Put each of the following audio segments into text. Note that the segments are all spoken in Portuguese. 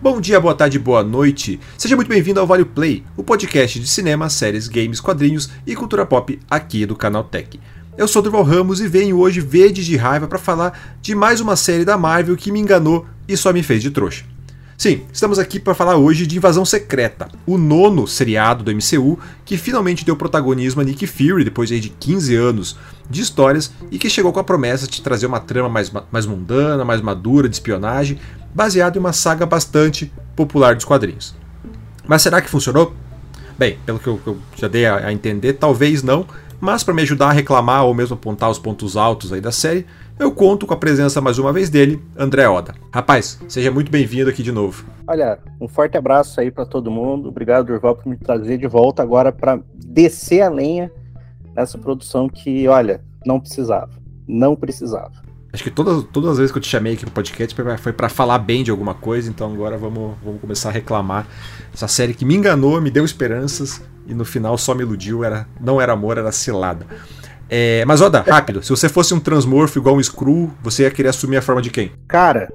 Bom dia, boa tarde, boa noite. Seja muito bem-vindo ao Vale Play, o podcast de cinema, séries, games, quadrinhos e cultura pop aqui do canal Tech. Eu sou Durval Ramos e venho hoje verde de raiva para falar de mais uma série da Marvel que me enganou e só me fez de trouxa. Sim, estamos aqui para falar hoje de Invasão Secreta, o nono seriado do MCU que finalmente deu protagonismo a Nick Fury depois de 15 anos de histórias e que chegou com a promessa de trazer uma trama mais, mais mundana, mais madura de espionagem baseado em uma saga bastante popular dos quadrinhos. Mas será que funcionou? Bem, pelo que eu, eu já dei a, a, entender, talvez não, mas para me ajudar a reclamar ou mesmo apontar os pontos altos aí da série, eu conto com a presença mais uma vez dele, André Oda. Rapaz, seja muito bem-vindo aqui de novo. Olha, um forte abraço aí para todo mundo. Obrigado, Durval, por me trazer de volta agora para descer a lenha nessa produção que, olha, não precisava. Não precisava. Acho que todas, todas as vezes que eu te chamei aqui pro podcast foi para falar bem de alguma coisa, então agora vamos, vamos começar a reclamar. Essa série que me enganou, me deu esperanças e no final só me iludiu, era, não era amor, era cilada. É, mas Oda, rápido, se você fosse um transmorfo igual um Screw, você ia querer assumir a forma de quem? Cara,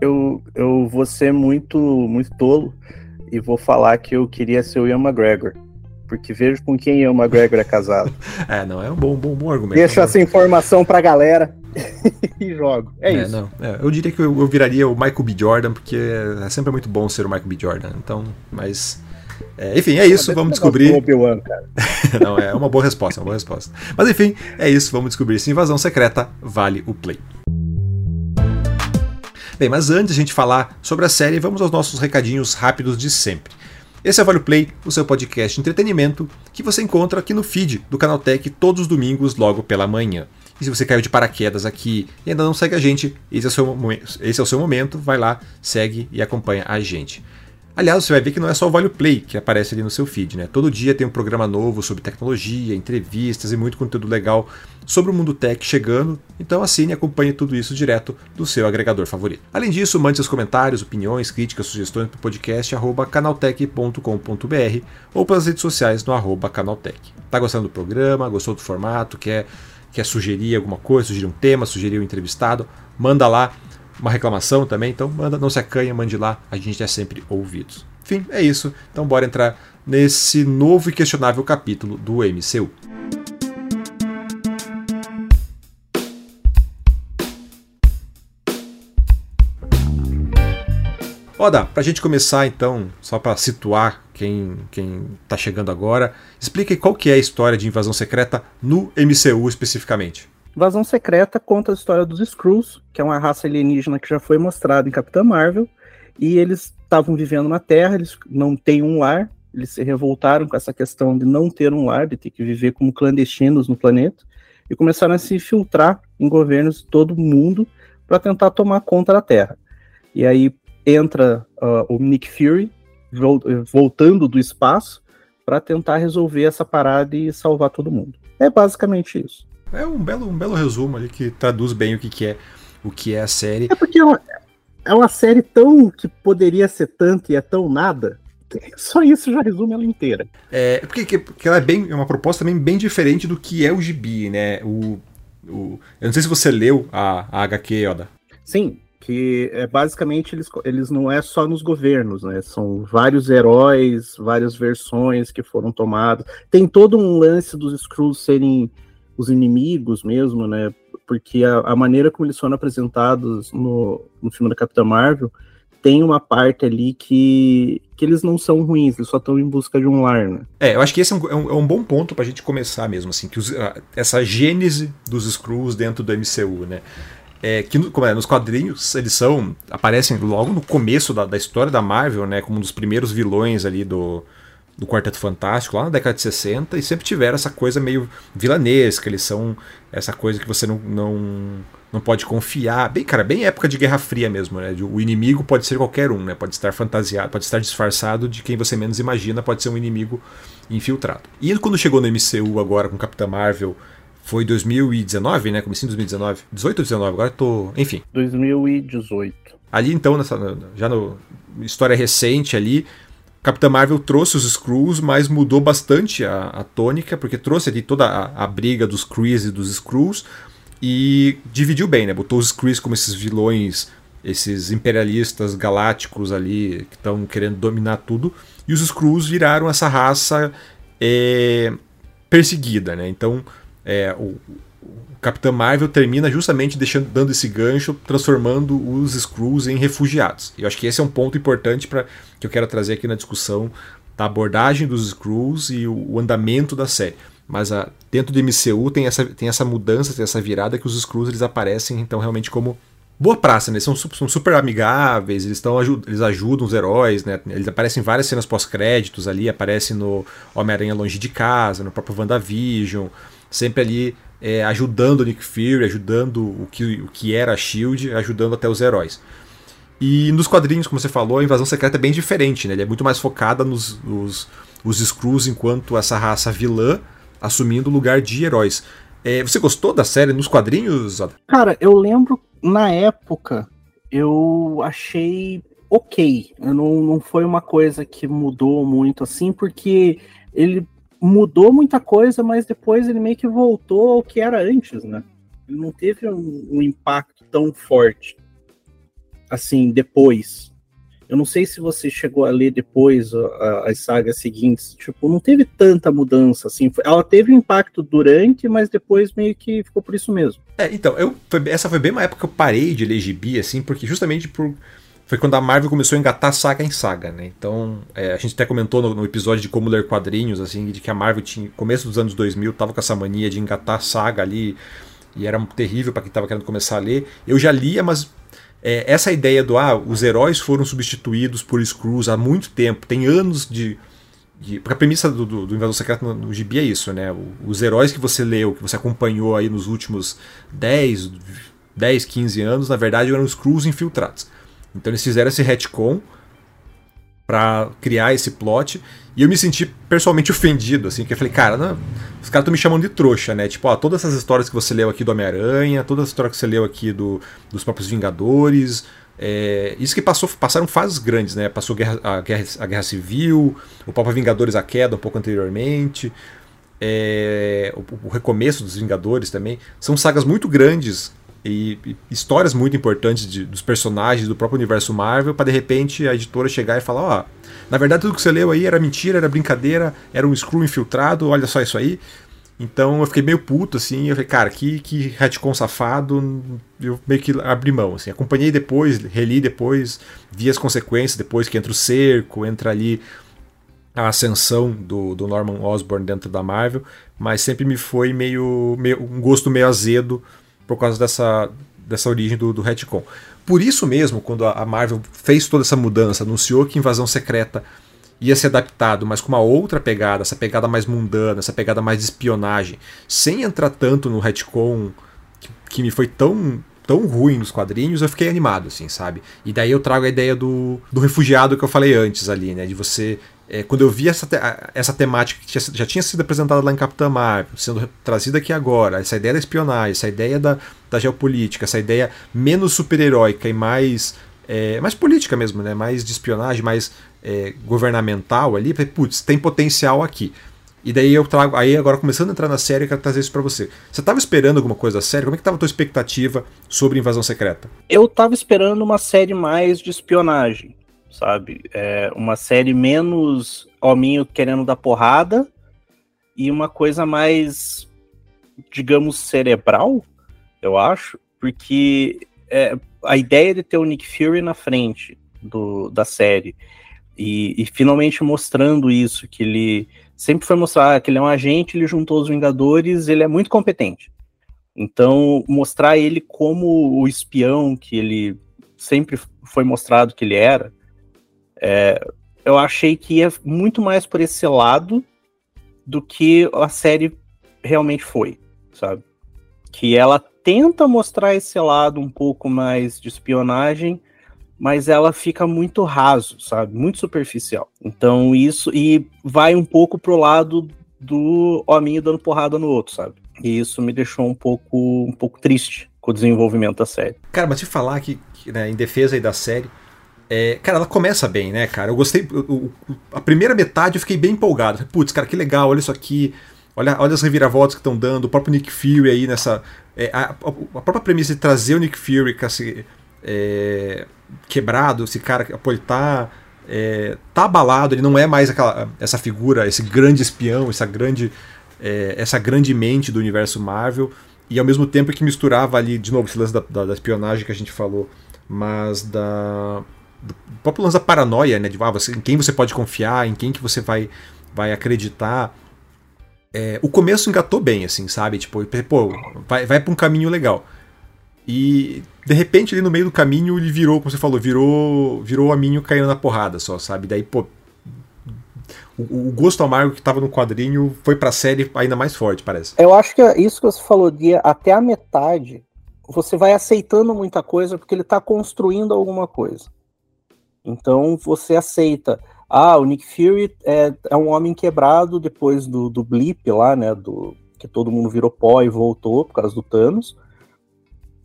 eu, eu vou ser muito, muito tolo e vou falar que eu queria ser o Ian McGregor porque vejo com quem Ian McGregor é casado. é, não, é um bom, bom, bom argumento. Deixa essa informação pra galera e jogo. É, é isso. Não, é, eu diria que eu, eu, viraria o Michael B. Jordan, porque é sempre muito bom ser o Michael B. Jordan. Então, mas. É, enfim, é isso, vamos descobrir. não, é uma boa resposta, uma boa resposta. Mas enfim, é isso, vamos descobrir se invasão secreta vale o play. Bem, mas antes de a gente falar sobre a série, vamos aos nossos recadinhos rápidos de sempre. Esse é o Vale Play, o seu podcast de entretenimento, que você encontra aqui no feed do Canal Tech todos os domingos, logo pela manhã. E se você caiu de paraquedas aqui e ainda não segue a gente, esse é o seu, esse é o seu momento, vai lá, segue e acompanha a gente. Aliás, você vai ver que não é só o Vale Play que aparece ali no seu feed, né? Todo dia tem um programa novo sobre tecnologia, entrevistas e muito conteúdo legal sobre o mundo tech chegando. Então assine e acompanhe tudo isso direto do seu agregador favorito. Além disso, mande seus comentários, opiniões, críticas, sugestões para o podcast arroba canaltech.com.br ou pelas redes sociais no arroba canaltech. Tá gostando do programa? Gostou do formato? Quer, quer sugerir alguma coisa, sugerir um tema, sugerir um entrevistado? Manda lá uma reclamação também, então manda, não se acanha, mande lá, a gente é sempre ouvidos. Enfim, é isso. Então bora entrar nesse novo e questionável capítulo do MCU. Oda, pra gente começar então, só para situar quem, quem tá chegando agora, explique qual que é a história de invasão secreta no MCU especificamente. Invasão Secreta conta a história dos Skrulls, que é uma raça alienígena que já foi mostrada em Capitã Marvel, e eles estavam vivendo na Terra, eles não têm um lar, eles se revoltaram com essa questão de não ter um lar, de ter que viver como clandestinos no planeta, e começaram a se infiltrar em governos de todo mundo para tentar tomar conta da Terra. E aí entra uh, o Nick Fury, voltando do espaço, para tentar resolver essa parada e salvar todo mundo. É basicamente isso. É um belo, um belo resumo ali que traduz bem o que, que é o que é a série. É porque é uma, é uma série tão que poderia ser tanto e é tão nada. Só isso já resume ela inteira. É porque, porque ela é bem é uma proposta também bem diferente do que é o gibi, né? O, o, eu não sei se você leu a, a HQ, Oda. Sim, que é basicamente eles, eles não é só nos governos, né? São vários heróis, várias versões que foram tomadas. Tem todo um lance dos Skrulls serem os inimigos mesmo, né? Porque a, a maneira como eles foram apresentados no, no filme da Capitã Marvel tem uma parte ali que, que eles não são ruins, eles só estão em busca de um lar, né? É, eu acho que esse é um, é um, é um bom ponto pra gente começar mesmo, assim, que os, essa gênese dos Skrulls dentro do MCU, né? É, que como é, nos quadrinhos eles são aparecem logo no começo da, da história da Marvel, né, como um dos primeiros vilões ali do, do Quarteto Fantástico, lá na década de 60, e sempre tiveram essa coisa meio vilanesca, eles são essa coisa que você não, não, não pode confiar. Bem, cara, bem época de Guerra Fria mesmo, né? O inimigo pode ser qualquer um, né? Pode estar fantasiado, pode estar disfarçado de quem você menos imagina, pode ser um inimigo infiltrado. E quando chegou no MCU agora com Capitã Marvel, foi 2019, né? Comecinho de 2019. 18 ou 19, agora tô. Enfim. 2018. Ali então, nessa, já no história recente ali, Capitã Marvel trouxe os Skrulls, mas mudou bastante a, a tônica, porque trouxe ali toda a, a briga dos Krees e dos Skrulls e dividiu bem, né? Botou os Krees como esses vilões esses imperialistas galácticos ali que estão querendo dominar tudo, e os Skrulls viraram essa raça é, perseguida, né? Então é, o, o Capitão Marvel termina justamente deixando, dando esse gancho, transformando os Skrulls em refugiados. E eu acho que esse é um ponto importante para que eu quero trazer aqui na discussão da abordagem dos Skrulls e o, o andamento da série. Mas a, dentro do MCU tem essa, tem essa mudança, tem essa virada que os Skrulls eles aparecem então realmente como boa praça, né? Eles são, são super amigáveis, eles, estão, eles ajudam os heróis, né? Eles aparecem em várias cenas pós-créditos ali, aparecem no Homem-Aranha Longe de Casa, no próprio WandaVision, sempre ali é, ajudando o Nick Fury, ajudando o que, o que era a SHIELD, ajudando até os heróis. E nos quadrinhos, como você falou, a Invasão Secreta é bem diferente, né? Ele é muito mais focada nos, nos os Skrulls enquanto essa raça vilã, assumindo o lugar de heróis. É, você gostou da série nos quadrinhos? Cara, eu lembro na época eu achei ok. Não, não foi uma coisa que mudou muito assim, porque ele mudou muita coisa, mas depois ele meio que voltou ao que era antes, né? Ele não teve um, um impacto tão forte assim depois. Eu não sei se você chegou a ler depois as sagas seguintes. Tipo, não teve tanta mudança assim. Ela teve um impacto durante, mas depois meio que ficou por isso mesmo. É, então, eu, essa foi bem uma época que eu parei de ler gibi, assim, porque justamente por, foi quando a Marvel começou a engatar saga em saga, né? Então, é, a gente até comentou no, no, episódio de como ler quadrinhos, assim, de que a Marvel tinha, começo dos anos 2000, tava com essa mania de engatar saga ali, e era terrível para quem tava querendo começar a ler. Eu já lia, mas é, essa ideia do ah, os heróis foram substituídos por Skrulls há muito tempo, tem anos de. porque a premissa do, do, do Invasão Secreto no, no Gibi é isso, né? O, os heróis que você leu, que você acompanhou aí nos últimos 10, 10 15 anos, na verdade eram Skrulls infiltrados. Então eles fizeram esse retcon para criar esse plot. E eu me senti pessoalmente ofendido, assim, que eu falei, cara, não, os caras estão me chamando de trouxa, né? Tipo, ó, todas essas histórias que você leu aqui do Homem-Aranha, todas as histórias que você leu aqui do, dos próprios Vingadores. É, isso que passou, passaram fases grandes, né? Passou guerra, a, guerra, a Guerra Civil, o próprio Vingadores a Queda um pouco anteriormente. É, o, o recomeço dos Vingadores também. São sagas muito grandes e, histórias muito importantes de, dos personagens do próprio universo Marvel para de repente a editora chegar e falar, ó, oh, na verdade tudo que você leu aí era mentira, era brincadeira, era um screw infiltrado, olha só isso aí. Então eu fiquei meio puto, assim, eu falei, cara, que, que retcon safado, eu meio que abri mão, assim, acompanhei depois, reli depois, vi as consequências depois que entra o cerco, entra ali a ascensão do, do Norman Osborn dentro da Marvel, mas sempre me foi meio, meio um gosto meio azedo por causa dessa, dessa origem do, do retcon. Por isso mesmo, quando a Marvel fez toda essa mudança, anunciou que Invasão Secreta ia ser adaptado, mas com uma outra pegada, essa pegada mais mundana, essa pegada mais de espionagem, sem entrar tanto no retcon que, que me foi tão tão ruim nos quadrinhos, eu fiquei animado, assim, sabe? E daí eu trago a ideia do, do refugiado que eu falei antes ali, né? De você é, quando eu vi essa, te essa temática que tinha, já tinha sido apresentada lá em Capitã Marvel, sendo trazida aqui agora, essa ideia da espionagem, essa ideia da, da geopolítica, essa ideia menos super-heróica e mais, é, mais política mesmo, né? mais de espionagem, mais é, governamental ali, putz, tem potencial aqui. E daí eu trago, aí agora começando a entrar na série, eu quero trazer isso para você. Você estava esperando alguma coisa da série? Como é que estava a tua expectativa sobre Invasão Secreta? Eu estava esperando uma série mais de espionagem sabe? É uma série menos hominho querendo dar porrada e uma coisa mais, digamos, cerebral, eu acho, porque é, a ideia de ter o Nick Fury na frente do, da série e, e, finalmente mostrando isso, que ele sempre foi mostrar que ele é um agente, ele juntou os Vingadores, ele é muito competente. Então, mostrar ele como o espião que ele sempre foi mostrado que ele era, é, eu achei que ia muito mais por esse lado do que a série realmente foi, sabe? Que ela tenta mostrar esse lado um pouco mais de espionagem, mas ela fica muito raso, sabe? Muito superficial. Então isso e vai um pouco pro lado do hominho dando porrada no outro, sabe? E isso me deixou um pouco um pouco triste com o desenvolvimento da série. Cara, mas te falar que, que né, em defesa aí da série, é, cara, ela começa bem, né, cara? Eu gostei. Eu, a primeira metade eu fiquei bem empolgado. Putz, cara, que legal, olha isso aqui. Olha, olha as reviravoltas que estão dando. O próprio Nick Fury aí nessa. É, a, a, própria premissa de trazer o Nick Fury com esse, é, quebrado, esse cara, pô, ele tá, é, tá abalado, ele não é mais aquela, essa figura, esse grande espião, essa grande, é, essa grande mente do universo Marvel, e ao mesmo tempo que misturava ali, de novo, esse lance da, da, da espionagem que a gente falou, mas da do próprio lance da paranoia, né? De ah, você, em quem você pode confiar, em quem que você vai, vai acreditar. É, o começo engatou bem, assim, sabe? Tipo, pô, vai, vai pra um caminho legal. E de repente ali no meio do caminho ele virou, como você falou, virou virou o aminho caindo na porrada só, sabe? Daí, pô, o, o gosto amargo que tava no quadrinho foi pra série ainda mais forte, parece. Eu acho que é isso que você falou, de até a metade, você vai aceitando muita coisa porque ele tá construindo alguma coisa. Então você aceita. Ah, o Nick Fury é, é um homem quebrado depois do, do blip lá, né? Do, que todo mundo virou pó e voltou por causa do Thanos.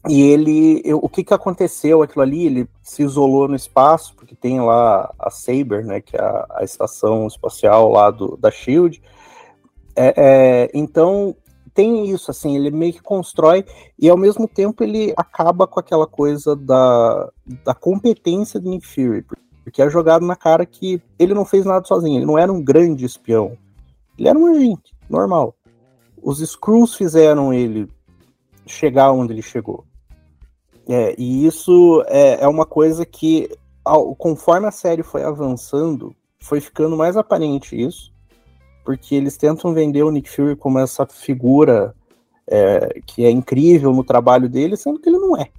E ele, eu, o que que aconteceu aquilo ali? Ele se isolou no espaço, porque tem lá a Saber, né, que é a, a estação espacial lá do, da Shield. É, é, então tem isso, assim, ele meio que constrói e ao mesmo tempo ele acaba com aquela coisa da, da competência do Nick Fury, porque é jogado na cara que ele não fez nada sozinho, ele não era um grande espião, ele era um agente normal. Os Screws fizeram ele chegar onde ele chegou. É, e isso é, é uma coisa que, ao, conforme a série foi avançando, foi ficando mais aparente isso porque eles tentam vender o Nick Fury como essa figura é, que é incrível no trabalho dele, sendo que ele não é.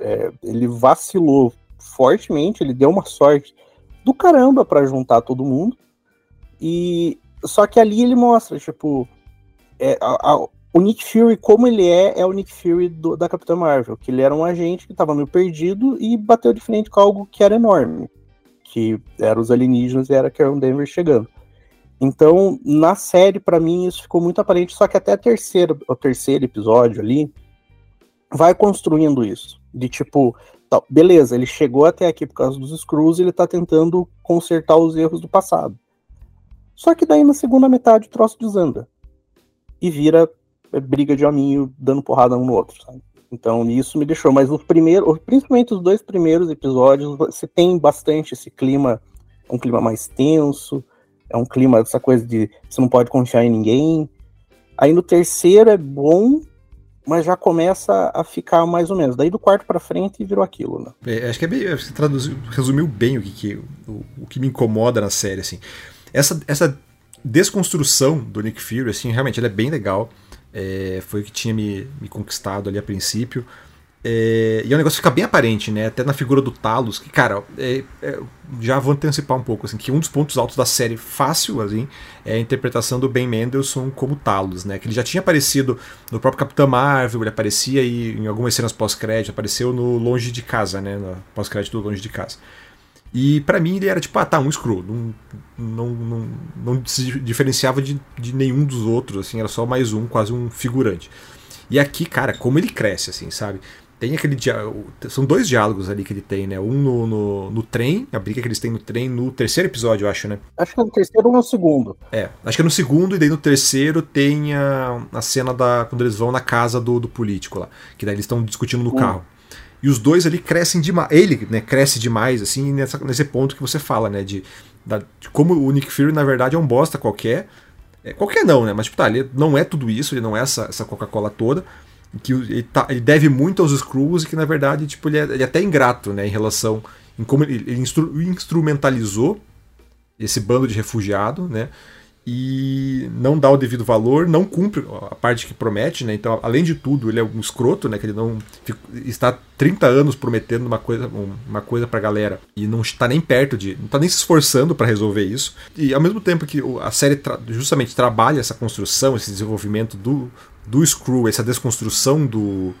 é ele vacilou fortemente, ele deu uma sorte do caramba para juntar todo mundo. E só que ali ele mostra, tipo, é, a, a, o Nick Fury como ele é, é o Nick Fury do, da Capitã Marvel, que ele era um agente que estava meio perdido e bateu de frente com algo que era enorme, que eram os alienígenas e era Carol Denver chegando. Então, na série, para mim, isso ficou muito aparente, só que até o terceiro episódio ali vai construindo isso. De tipo, tá, beleza, ele chegou até aqui por causa dos Screws e ele tá tentando consertar os erros do passado. Só que daí na segunda metade o troço desanda. E vira é, briga de hominho dando porrada um no outro, sabe? Então isso me deixou. Mas os primeiros, principalmente os dois primeiros episódios, você tem bastante esse clima, um clima mais tenso é um clima, essa coisa de você não pode confiar em ninguém. Aí no terceiro é bom, mas já começa a ficar mais ou menos. Daí do quarto para frente virou aquilo, né? É, acho que é bem, você traduziu, resumiu bem o que, que o, o, que me incomoda na série, assim. Essa, essa desconstrução do Nick Fury, assim, realmente, ela é bem legal. É, foi o que tinha me, me conquistado ali a princípio. É, e é um negócio que fica bem aparente, né? Até na figura do Talos, que, cara, é, é, já vou antecipar um pouco, assim, que um dos pontos altos da série fácil, assim, é a interpretação do Ben Mendelsohn como Talos, né? Que ele já tinha aparecido no próprio Capitão Marvel, ele aparecia aí em algumas cenas pós-crédito, apareceu no Longe de Casa, né? No pós-crédito do Longe de Casa. E para mim ele era tipo, ah tá, um Skrull, não, não, não, não se diferenciava de, de nenhum dos outros, assim, era só mais um, quase um figurante. E aqui, cara, como ele cresce, assim, sabe? Tem aquele são dois diálogos ali que ele tem, né? Um no, no, no, trem, a briga que eles têm no trem no terceiro episódio, eu acho, né? Acho que é no terceiro ou no segundo. É, acho que é no segundo e daí no terceiro tem a, a cena da quando eles vão na casa do, do político lá, que daí eles estão discutindo no hum. carro. E os dois ali crescem demais. Ele, né, cresce demais assim nessa, nesse ponto que você fala, né, de, da, de como o Nick Fury na verdade é um bosta qualquer. É, qualquer não, né? Mas tipo, tá, ele não é tudo isso, ele não é essa, essa Coca-Cola toda que ele, tá, ele, deve muito aos Skrulls e que na verdade tipo, ele, é, ele é até ingrato né, em relação em como ele, ele instru, instrumentalizou esse bando de refugiado, né? E não dá o devido valor, não cumpre a parte que promete, né? Então, além de tudo, ele é um escroto, né? Que ele não está 30 anos prometendo uma coisa, uma coisa pra galera e não está nem perto de, não está nem se esforçando para resolver isso. E ao mesmo tempo que a série tra justamente trabalha essa construção, esse desenvolvimento do, do Screw, essa desconstrução do,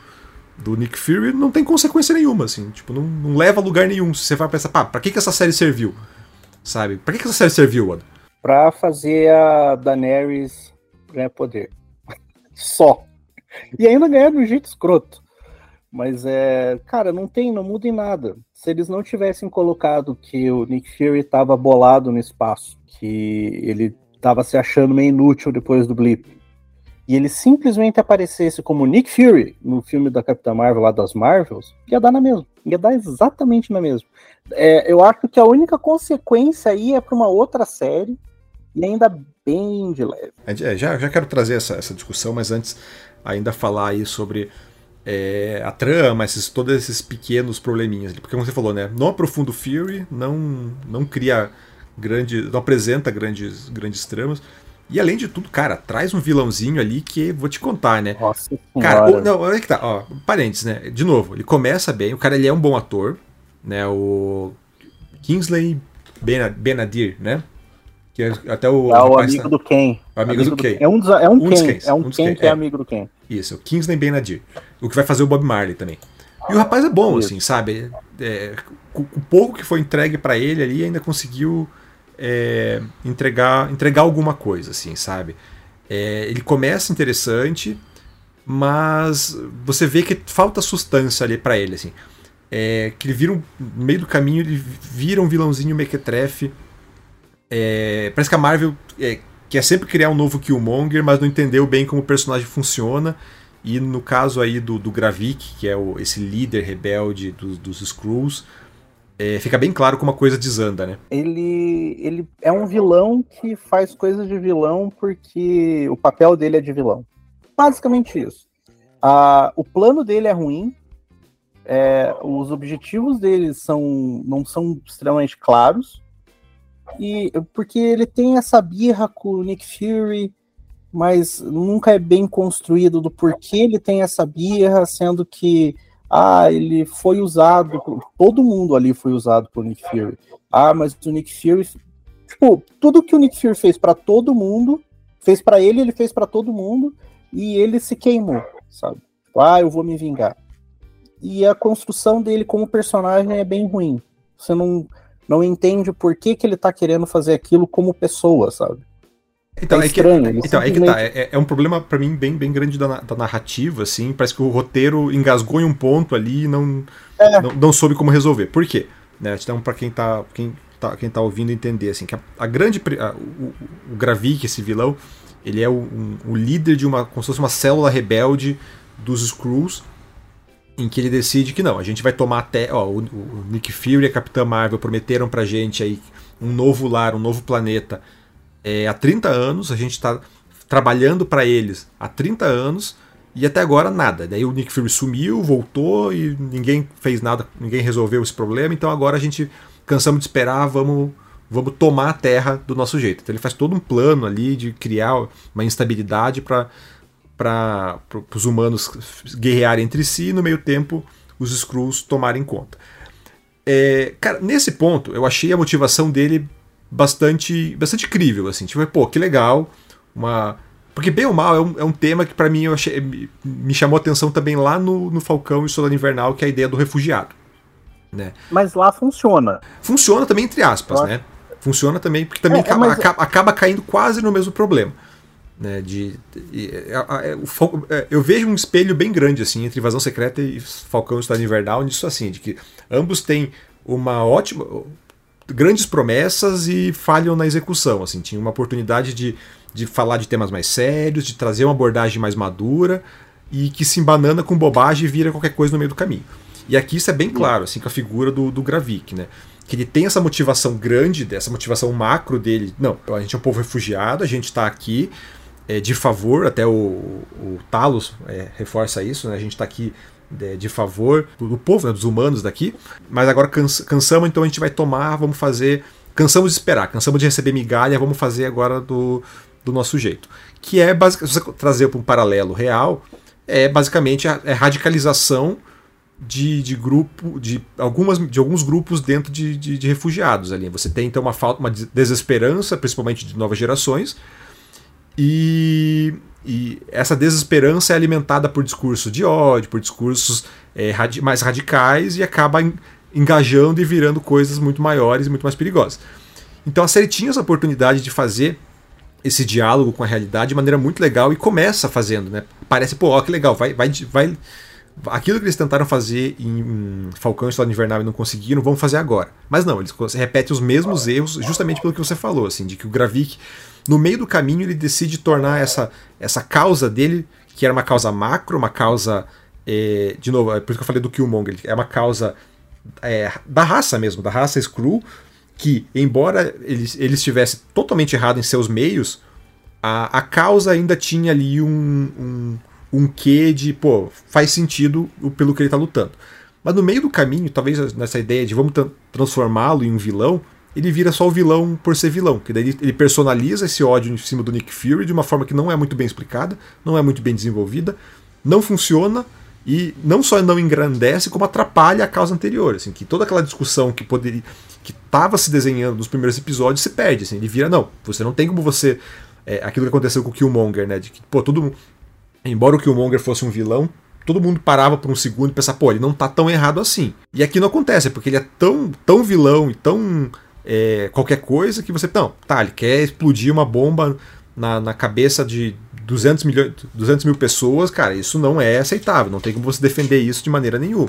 do Nick Fury, não tem consequência nenhuma, assim. Tipo, não, não leva a lugar nenhum. Você vai pensar, pá, pra que, que essa série serviu? Sabe? Pra que, que essa série serviu, Oda? Pra fazer a Daenerys ganhar poder. Só. E ainda ganhar de um jeito escroto. Mas é. Cara, não tem, não muda em nada. Se eles não tivessem colocado que o Nick Fury tava bolado no espaço, que ele tava se achando meio inútil depois do blip e ele simplesmente aparecesse como Nick Fury no filme da Capitã Marvel lá das Marvels, ia dar na mesma. Ia dar exatamente na mesma. É, eu acho que a única consequência aí é para uma outra série, e ainda bem de leve. É, já, já quero trazer essa, essa discussão, mas antes ainda falar aí sobre é, a trama, esses, todos esses pequenos probleminhas. Porque como você falou, né? Não aprofunda o Fury, não, não cria grande. não apresenta grandes, grandes tramas. E além de tudo, cara, traz um vilãozinho ali que vou te contar, né? Nossa cara, o, não, olha que tá, ó, parênteses, né? De novo, ele começa bem, o cara ele é um bom ator, né? O Kingsley Benadir, né? Que é até o, é o amigo tá... do Ken. O amigo, amigo do, do Ken. É um, é um, um Ken, é um um Ken que é. é amigo do Ken. Isso, o Kingsley Benadir. O que vai fazer o Bob Marley também. E o rapaz é bom, Isso. assim, sabe? É, o, o pouco que foi entregue para ele ali ainda conseguiu é, entregar, entregar alguma coisa, assim, sabe? É, ele começa interessante, mas você vê que falta substância ali para ele, assim. É, que ele vira um, no meio do caminho, ele vira um vilãozinho mequetrefe. É, parece que a Marvel é, quer sempre criar um novo Killmonger, mas não entendeu bem como o personagem funciona. E no caso aí do, do Gravik, que é o, esse líder rebelde dos, dos Skrulls, é, fica bem claro como a coisa desanda, né? Ele, ele é um vilão que faz coisas de vilão porque o papel dele é de vilão. Basicamente isso. Ah, o plano dele é ruim, é, os objetivos dele são, não são extremamente claros, e porque ele tem essa birra com o Nick Fury, mas nunca é bem construído do porquê ele tem essa birra, sendo que ah, ele foi usado, todo mundo ali foi usado por Nick Fury. Ah, mas o Nick Fury, tipo, tudo que o Nick Fury fez para todo mundo, fez para ele, ele fez para todo mundo e ele se queimou, sabe? Tipo, ah, eu vou me vingar. E a construção dele como personagem é bem ruim. Você não não entende por que, que ele tá querendo fazer aquilo como pessoa, sabe? Então, é, é que, então, simplesmente... é que tá. É, é um problema para mim bem, bem grande da, da, narrativa, assim. Parece que o roteiro engasgou em um ponto ali e não, é. não, não, soube como resolver. Por quê? Né, então, para quem tá, quem, tá, quem tá ouvindo entender, assim, que a, a grande. A, o, o Gravik, esse vilão, ele é o, um, o líder de uma. como se fosse uma célula rebelde dos Skrulls, em que ele decide que não, a gente vai tomar até. Ó, o, o Nick Fury e a Capitã Marvel prometeram pra gente aí um novo lar, um novo planeta é, há 30 anos, a gente está trabalhando para eles há 30 anos e até agora nada. Daí o Nick Fury sumiu, voltou e ninguém fez nada, ninguém resolveu esse problema, então agora a gente cansamos de esperar, vamos vamos tomar a Terra do nosso jeito. Então ele faz todo um plano ali de criar uma instabilidade para para os humanos guerrearem entre si e no meio tempo os Skrulls tomarem conta. É, cara, nesse ponto eu achei a motivação dele bastante bastante crível, assim. Tipo, pô, que legal. Uma... Porque bem ou mal é um, é um tema que para mim eu achei, me chamou a atenção também lá no, no Falcão e Soldado Invernal, que é a ideia do refugiado. Né? Mas lá funciona. Funciona também, entre aspas, né? Funciona também, porque também é, acaba, mas... acaba, acaba caindo quase no mesmo problema. Né, de, de, é, é, é, eu vejo um espelho bem grande assim entre Invasão Secreta e Falcão e Estado Invernal nisso assim, de que ambos têm uma ótima grandes promessas e falham na execução. Assim, tinha uma oportunidade de, de falar de temas mais sérios, de trazer uma abordagem mais madura e que se embanana com bobagem e vira qualquer coisa no meio do caminho. E aqui isso é bem claro, assim, com a figura do, do Gravik, né? Que ele tem essa motivação grande, essa motivação macro dele. Não, a gente é um povo refugiado, a gente está aqui é, de favor, até o, o Talos é, reforça isso, né? A gente está aqui de, de favor do, povo, né, dos humanos daqui, mas agora cansa, cansamos, então a gente vai tomar, vamos fazer. Cansamos de esperar, cansamos de receber migalha, vamos fazer agora do, do nosso jeito. Que é basicamente, se você trazer para um paralelo real, é basicamente a é radicalização de, de grupo, de, algumas, de alguns grupos dentro de, de, de refugiados ali. Você tem então uma falta, uma desesperança, principalmente de novas gerações, e e essa desesperança é alimentada por discurso de ódio, por discursos é, radi mais radicais e acaba engajando e virando coisas muito maiores e muito mais perigosas. Então a série tinha essa oportunidade de fazer esse diálogo com a realidade de maneira muito legal e começa fazendo, né? Parece, pô, ó, que legal, vai, vai, vai. Aquilo que eles tentaram fazer em Falcão e História Invernal e não conseguiram, vão fazer agora. Mas não, eles repetem os mesmos erros justamente pelo que você falou, assim, de que o Gravik no meio do caminho ele decide tornar essa, essa causa dele, que era uma causa macro, uma causa. É, de novo, é por isso que eu falei do Killmonger, é uma causa é, da raça mesmo, da raça Skrull, que, embora ele, ele estivesse totalmente errado em seus meios, a, a causa ainda tinha ali um, um, um quê de, pô, faz sentido pelo que ele tá lutando. Mas no meio do caminho, talvez nessa ideia de vamos transformá-lo em um vilão, ele vira só o vilão por ser vilão. Que daí ele personaliza esse ódio em cima do Nick Fury de uma forma que não é muito bem explicada, não é muito bem desenvolvida, não funciona e não só não engrandece, como atrapalha a causa anterior. Assim, que toda aquela discussão que poderia. que estava se desenhando nos primeiros episódios se perde. Assim, ele vira, não, você não tem como você. É, aquilo que aconteceu com o Killmonger, né? De que, pô, todo Embora o Killmonger fosse um vilão, todo mundo parava por um segundo e pensava, pô, ele não tá tão errado assim. E aqui não acontece, porque ele é tão, tão vilão e tão é, qualquer coisa que você. Não, tá, ele quer explodir uma bomba na, na cabeça de 200, milhões, 200 mil pessoas, cara, isso não é aceitável, não tem como você defender isso de maneira nenhuma.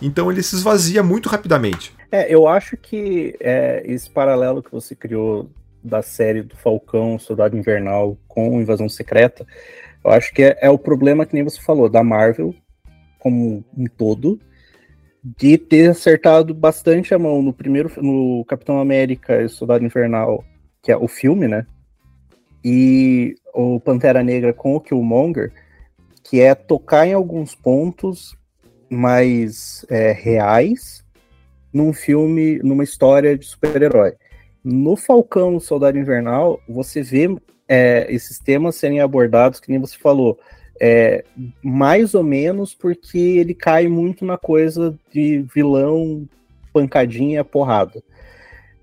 Então ele se esvazia muito rapidamente. É, eu acho que é, esse paralelo que você criou da série do Falcão, Soldado Invernal com Invasão Secreta, eu acho que é, é, o problema que nem você falou, da Marvel como um todo, de ter acertado bastante a mão no primeiro, no Capitão América e Soldado Invernal, que é o filme, né? E o Pantera Negra com o Killmonger, que é tocar em alguns pontos mais é, reais num filme, numa história de super-herói. No Falcão, Soldado Invernal, você vê é, esses temas serem abordados, que nem você falou, é, mais ou menos porque ele cai muito na coisa de vilão, pancadinha, porrada.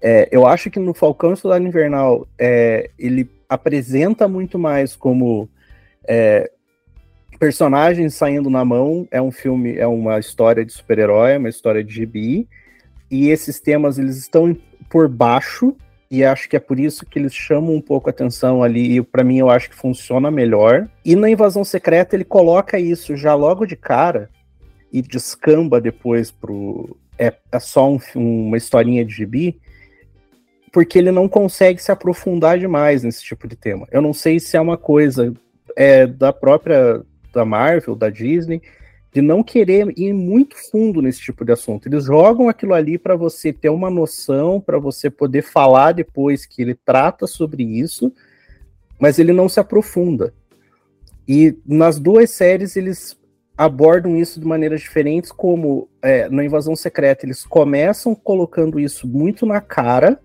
É, eu acho que no Falcão e Soldado Invernal é, ele apresenta muito mais como é, personagens saindo na mão. É um filme, é uma história de super-herói, uma história de gibi. E esses temas eles estão por baixo e acho que é por isso que eles chamam um pouco a atenção ali, e para mim eu acho que funciona melhor. E na Invasão Secreta ele coloca isso já logo de cara e descamba depois pro. É, é só um, uma historinha de gibi, porque ele não consegue se aprofundar demais nesse tipo de tema. Eu não sei se é uma coisa é, da própria da Marvel, da Disney, de não querer ir muito fundo nesse tipo de assunto. Eles jogam aquilo ali para você ter uma noção, para você poder falar depois que ele trata sobre isso, mas ele não se aprofunda. E nas duas séries eles abordam isso de maneiras diferentes, como é, na Invasão Secreta eles começam colocando isso muito na cara,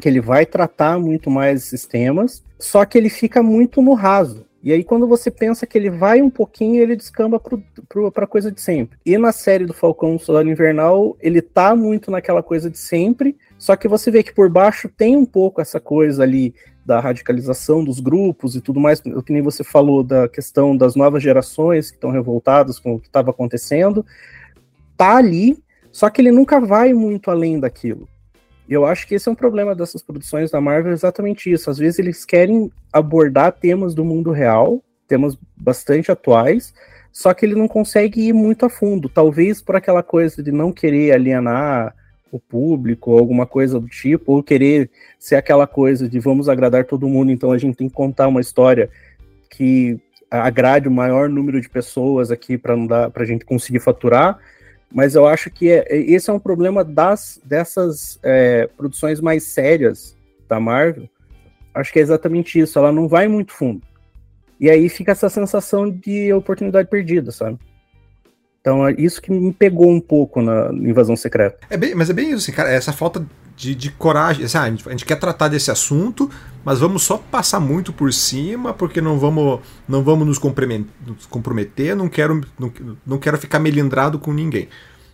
que ele vai tratar muito mais esses temas, só que ele fica muito no raso. E aí, quando você pensa que ele vai um pouquinho, ele descamba para coisa de sempre. E na série do Falcão Solar Invernal, ele tá muito naquela coisa de sempre, só que você vê que por baixo tem um pouco essa coisa ali da radicalização dos grupos e tudo mais, que nem você falou da questão das novas gerações que estão revoltadas com o que estava acontecendo. Tá ali, só que ele nunca vai muito além daquilo. Eu acho que esse é um problema dessas produções da Marvel, exatamente isso. Às vezes eles querem abordar temas do mundo real, temas bastante atuais, só que ele não consegue ir muito a fundo. Talvez por aquela coisa de não querer alienar o público, ou alguma coisa do tipo, ou querer ser aquela coisa de vamos agradar todo mundo, então a gente tem que contar uma história que agrade o maior número de pessoas aqui para não dar para a gente conseguir faturar mas eu acho que é, é, esse é um problema das, dessas é, produções mais sérias da Marvel. Acho que é exatamente isso. Ela não vai muito fundo. E aí fica essa sensação de oportunidade perdida, sabe? Então é isso que me pegou um pouco na invasão secreta. É bem, mas é bem isso, assim, cara. Essa falta de, de coragem. Assim, ah, a, gente, quer tratar desse assunto, mas vamos só passar muito por cima, porque não vamos, não vamos nos comprometer, não quero, não, não quero ficar melindrado com ninguém.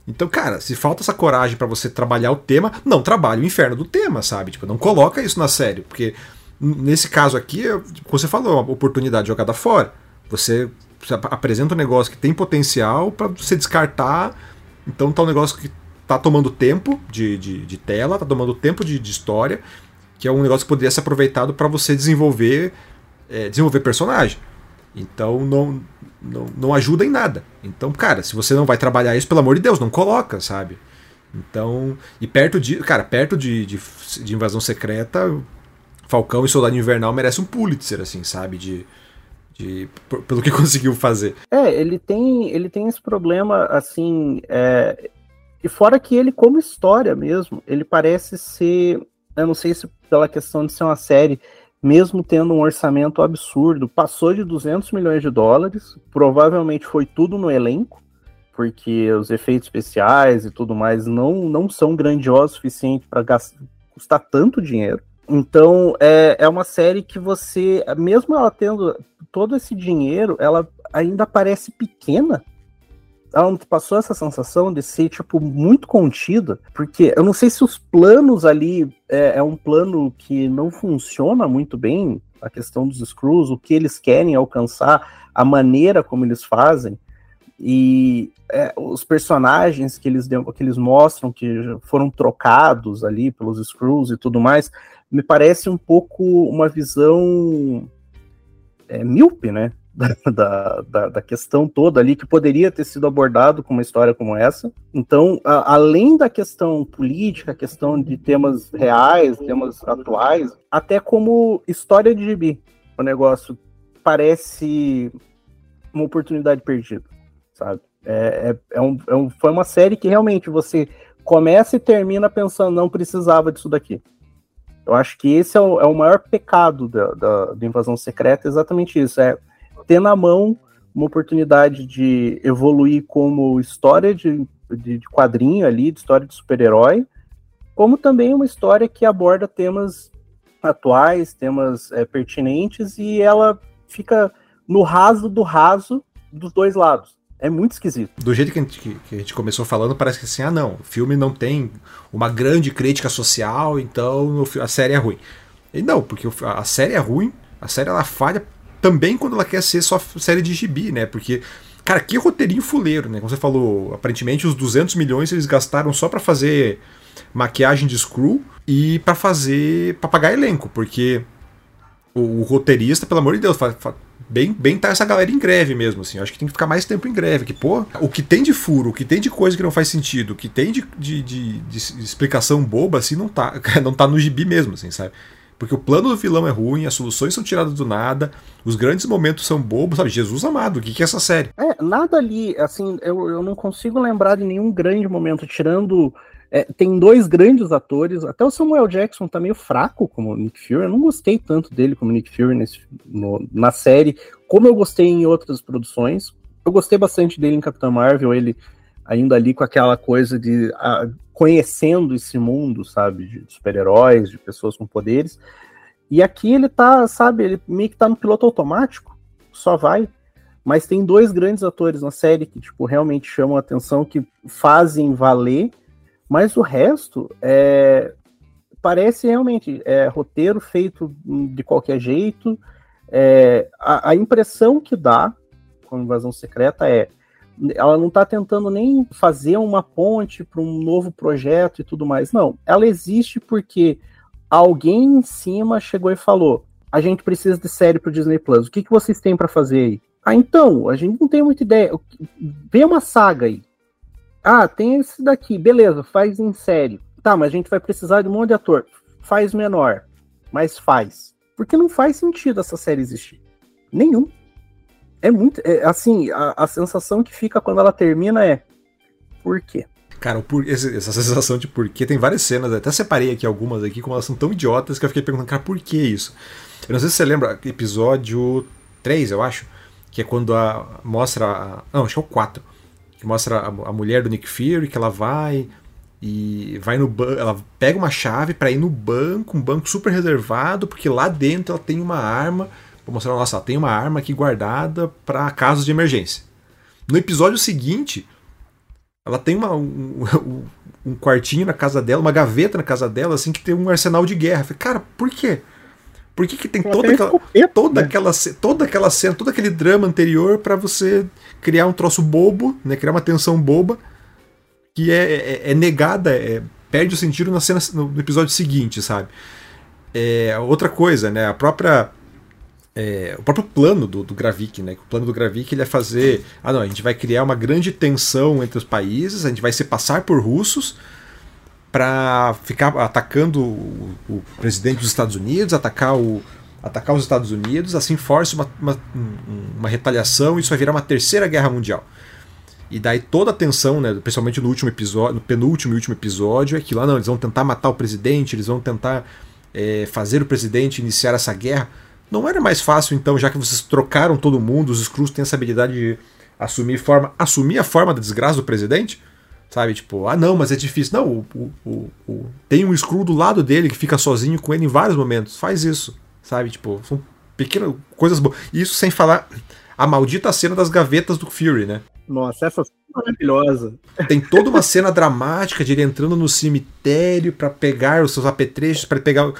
Então, cara, se falta essa coragem para você trabalhar o tema, não trabalhe o inferno do tema, sabe? Tipo, não coloca isso na série, porque nesse caso aqui, tipo, você falou, uma oportunidade jogada fora. Você, você apresenta um negócio que tem potencial para você descartar. Então tá um negócio que tá tomando tempo de, de, de tela, tá tomando tempo de, de, história, que é um negócio que poderia ser aproveitado para você desenvolver, é, desenvolver personagem. Então não, não, não ajuda em nada. Então, cara, se você não vai trabalhar isso, pelo amor de Deus, não coloca, sabe? Então, e perto de, cara, perto de, de, de invasão secreta, Falcão e Soldado Invernal merece um Pulitzer, assim, sabe? De, de, pelo que conseguiu fazer. É, ele tem, ele tem esse problema, assim, é, e fora que ele, como história mesmo, ele parece ser, eu não sei se pela questão de ser uma série, mesmo tendo um orçamento absurdo, passou de 200 milhões de dólares, provavelmente foi tudo no elenco, porque os efeitos especiais e tudo mais não, não são grandiosos o suficiente para custar tanto dinheiro. Então, é, é uma série que você, mesmo ela tendo todo esse dinheiro, ela ainda parece pequena. Ela não passou essa sensação de ser, tipo, muito contida, porque eu não sei se os planos ali é, é um plano que não funciona muito bem, a questão dos Screws, o que eles querem alcançar, a maneira como eles fazem. E é, os personagens que eles, que eles mostram que foram trocados ali pelos Screws e tudo mais, me parece um pouco uma visão é, míope, né? Da, da, da, questão toda ali que poderia ter sido abordado com uma história como essa. Então, a, além da questão política, questão de temas reais, temas atuais, até como história de gibi, o negócio parece uma oportunidade perdida, sabe? É, é, é, um, é um, foi uma série que realmente você começa e termina pensando, não precisava disso daqui. Eu acho que esse é o, é o maior pecado da, da, da, invasão secreta, exatamente isso. É ter na mão uma oportunidade de evoluir como história de, de, de quadrinho ali, de história de super-herói, como também uma história que aborda temas atuais, temas é, pertinentes, e ela fica no raso do raso dos dois lados. É muito esquisito. Do jeito que a, gente, que a gente começou falando, parece que assim, ah não, o filme não tem uma grande crítica social, então a série é ruim. E não, porque a série é ruim, a série ela falha também quando ela quer ser só série de gibi, né? Porque, cara, que roteirinho fuleiro, né? Como você falou, aparentemente os 200 milhões eles gastaram só para fazer maquiagem de Screw e para fazer. pra pagar elenco, porque o, o, roteirista, pelo amor de Deus, bem, bem tá essa galera em greve mesmo, assim. acho que tem que ficar mais tempo em greve. Que, pô, o que tem de furo, o que tem de coisa que não faz sentido, o que tem de, de, de, de explicação boba, assim, não tá, não tá no gibi mesmo, assim, sabe? Porque o plano do vilão é ruim, as soluções são tiradas do nada, os grandes momentos são bobos, sabe? Jesus amado, o que, que é essa série? É, nada ali, assim, eu, eu não consigo lembrar de nenhum grande momento, tirando é, tem dois grandes atores, até o Samuel Jackson tá meio fraco como Nick Fury. Eu não gostei tanto dele como Nick Fury nesse, no, na série, como eu gostei em outras produções. Eu gostei bastante dele em Capitão Marvel, ele ainda ali com aquela coisa de a, conhecendo esse mundo, sabe, de super-heróis, de pessoas com poderes. E aqui ele tá, sabe, ele meio que tá no piloto automático, só vai. Mas tem dois grandes atores na série que, tipo, realmente chamam a atenção, que fazem valer mas o resto é, parece realmente é, roteiro feito de qualquer jeito. É, a, a, impressão que dá com invasão secreta é ela não está tentando nem fazer uma ponte para um novo projeto e tudo mais. Não, ela existe porque alguém em cima chegou e falou: a gente precisa de série para o Disney Plus. O que, que vocês têm para fazer aí? Ah, então, a gente não tem muita ideia. Vê uma saga aí. Ah, tem esse daqui, beleza, faz em série. Tá, mas a gente vai precisar de um monte de ator. Faz menor, mas faz. Porque não faz sentido essa série existir. Nenhum. É muito. É, assim, a, a sensação que fica quando ela termina é. Por quê? Cara, por, essa sensação de porquê tem várias cenas, até separei aqui algumas aqui, como elas são tão idiotas que eu fiquei perguntando, cara, por que isso? Eu não sei se você lembra, episódio 3, eu acho, que é quando a, mostra. A, não, acho que é o 4 que mostra a, a mulher do Nick Fury, que ela vai e vai no banco, ela pega uma chave para ir no banco, um banco super reservado, porque lá dentro ela tem uma arma, vou mostrar, nossa, tem uma arma aqui guardada para casos de emergência. No episódio seguinte, ela tem uma, um, um, quartinho na casa dela, uma gaveta na casa dela, assim, que tem um arsenal de guerra. falei, cara, por quê? Por que, que tem toda aquela, toda, aquela, toda aquela cena, todo aquele drama anterior para você criar um troço bobo, né? Criar uma tensão boba que é, é, é negada, é, perde o sentido na cena, no episódio seguinte, sabe? É, outra coisa, né? A própria é, o próprio plano do, do Gravik, né? O plano do Gravik ele é fazer, ah não, a gente vai criar uma grande tensão entre os países, a gente vai se passar por russos para ficar atacando o, o, presidente dos Estados Unidos, atacar, o, atacar os Estados Unidos, assim force uma, uma, uma retaliação e isso vai virar uma terceira guerra mundial. E daí toda a tensão, né, principalmente no último episódio, no penúltimo e último episódio, é que lá não, eles vão tentar matar o presidente, eles vão tentar é, fazer o presidente iniciar essa guerra. Não era mais fácil, então, já que vocês trocaram todo mundo, os Skrulls têm essa habilidade de assumir forma, assumir a forma da desgraça do presidente? Sabe, tipo, ah não, mas é difícil. Não, o, o, o, tem um Skrull do lado dele que fica sozinho com ele em vários momentos. Faz isso, sabe? Tipo, são pequenas coisas boas. Isso sem falar a maldita cena das gavetas do Fury, né? Nossa, essa foi maravilhosa. Tem toda uma cena dramática de ele entrando no cemitério para pegar os seus apetrechos, para pegar.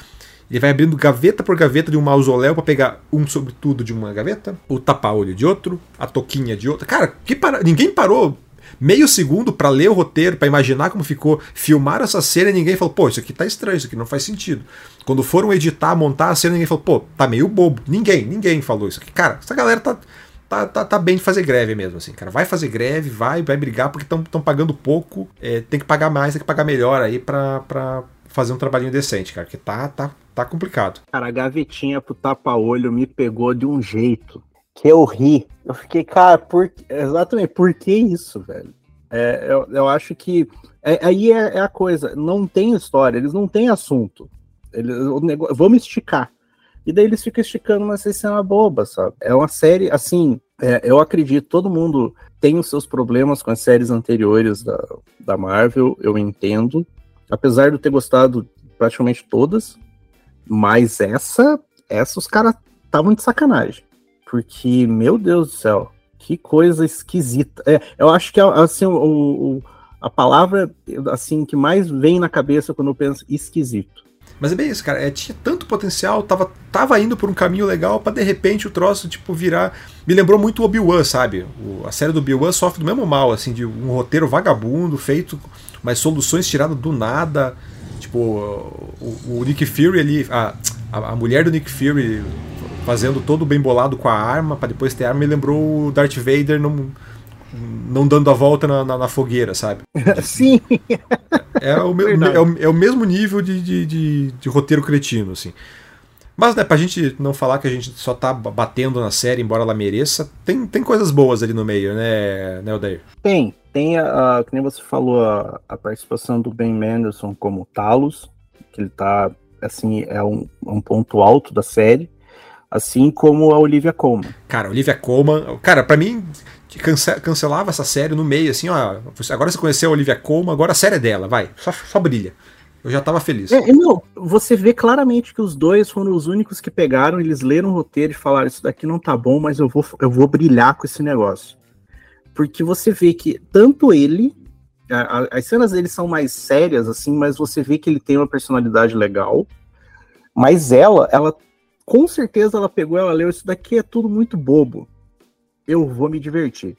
Ele vai abrindo gaveta por gaveta de um mausoléu para pegar um sobretudo de uma gaveta, o tapa-olho de outro, a toquinha de outra. Cara, que para... ninguém parou meio segundo para ler o roteiro, para imaginar como ficou, filmar essa cena e ninguém falou, pô, isso aqui tá estranho, isso aqui não faz sentido. Quando foram editar, montar a cena, ninguém falou, pô, tá meio bobo. Ninguém, ninguém falou isso aqui. Cara, essa galera tá tá, tá, tá bem de fazer greve mesmo, assim, cara. Vai fazer greve, vai, vai brigar, porque estão pagando pouco, é, tem que pagar mais, tem que pagar melhor aí pra, pra fazer um trabalhinho decente, cara, porque tá, tá, tá complicado. Cara, a gavetinha pro tapa-olho me pegou de um jeito que eu ri. Eu fiquei, cara, por... exatamente, por que isso, velho? É, eu, eu acho que é, aí é, é, a coisa, não tem história, eles não têm assunto. Eles, o negócio, vamos esticar. E daí eles ficam esticando uma cena boba, sabe? É uma série, assim, é, eu acredito, todo mundo tem os seus problemas com as séries anteriores da, da Marvel, eu entendo. Apesar de eu ter gostado praticamente todas, mas essa, essa os caras estavam de sacanagem. Porque, meu Deus do céu, que coisa esquisita. É, eu acho que assim, o, o, a palavra assim que mais vem na cabeça quando eu penso esquisito. Mas é bem isso, cara. É, tinha tanto potencial, tava, tava indo por um caminho legal para de repente o troço, tipo, virar. Me lembrou muito o Obi-Wan, sabe? O, a série do Obi-Wan sofre do mesmo mal, assim, de um roteiro vagabundo, feito, mas soluções tiradas do nada. Tipo, o, o Nick Fury ali, a, a, a, mulher do Nick Fury fazendo todo bem bolado com a arma, para depois ter arma, me lembrou o Darth Vader num não dando a volta na, na, na fogueira, sabe? Sim. É, é o, é, o, é o mesmo nível de, de, de, de, roteiro cretino, assim. Mas, né, pra gente não falar que a gente só tá batendo na série, embora ela mereça, tem, tem coisas boas ali no meio, né, né Odair? Tem. Tem, a, a, que nem você falou, a, a participação do Ben Mendelsohn como Talos, que ele tá, assim, é um, um ponto alto da série assim como a Olivia Colman. Cara, Olivia Colman, cara, para mim cancelava essa série no meio, assim, ó. Agora você conheceu a Olivia Colman, agora a série é dela, vai. Só, só brilha. Eu já tava feliz. É, não, você vê claramente que os dois foram os únicos que pegaram, eles leram o roteiro e falaram: Isso daqui não tá bom, mas eu vou, eu vou brilhar com esse negócio. Porque você vê que tanto ele, a, a, as cenas dele são mais sérias, assim, mas você vê que ele tem uma personalidade legal. Mas ela, ela, com certeza, ela pegou, ela leu: Isso daqui é tudo muito bobo eu vou me divertir.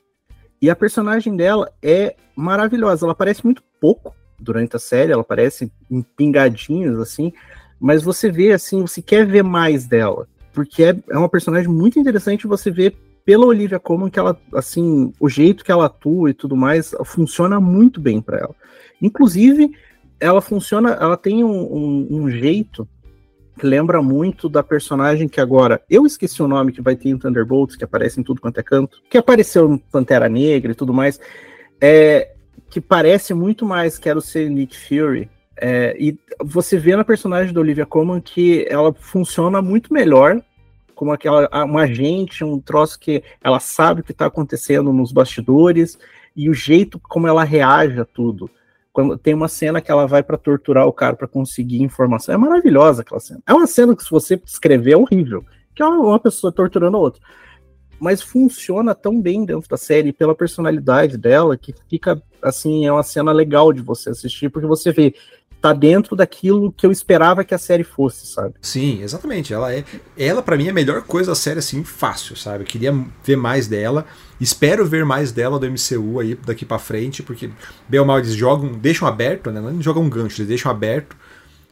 E a personagem dela é maravilhosa. Ela aparece muito pouco durante a série, ela aparece em pingadinhos, assim, mas você vê, assim, você quer ver mais dela. Porque é, é uma personagem muito interessante você ver pela Olivia Colman que ela, assim, o jeito que ela atua e tudo mais, funciona muito bem para ela. Inclusive, ela funciona, ela tem um, um, um jeito que lembra muito da personagem que agora eu esqueci o nome que vai ter em Thunderbolts, que aparece em tudo quanto é canto, que apareceu em Pantera Negra e tudo mais, é, que parece muito mais Quero Ser Nick Fury. É, e você vê na personagem da Olivia Colman que ela funciona muito melhor como aquela uma agente, um troço que ela sabe o que está acontecendo nos bastidores e o jeito como ela reage a tudo. Quando tem uma cena que ela vai para torturar o cara para conseguir informação. É maravilhosa aquela cena. É uma cena que, se você descrever, é horrível. Que é uma pessoa torturando a outra. Mas funciona tão bem dentro da série, pela personalidade dela, que fica assim, é uma cena legal de você assistir, porque você vê tá dentro daquilo que eu esperava que a série fosse, sabe? Sim, exatamente. Ela é, ela para mim é a melhor coisa da série assim, fácil, sabe? Eu queria ver mais dela. Espero ver mais dela do MCU aí daqui para frente, porque bem ou mal eles jogam, deixam aberto, né? Não jogam um gancho, eles deixam aberto.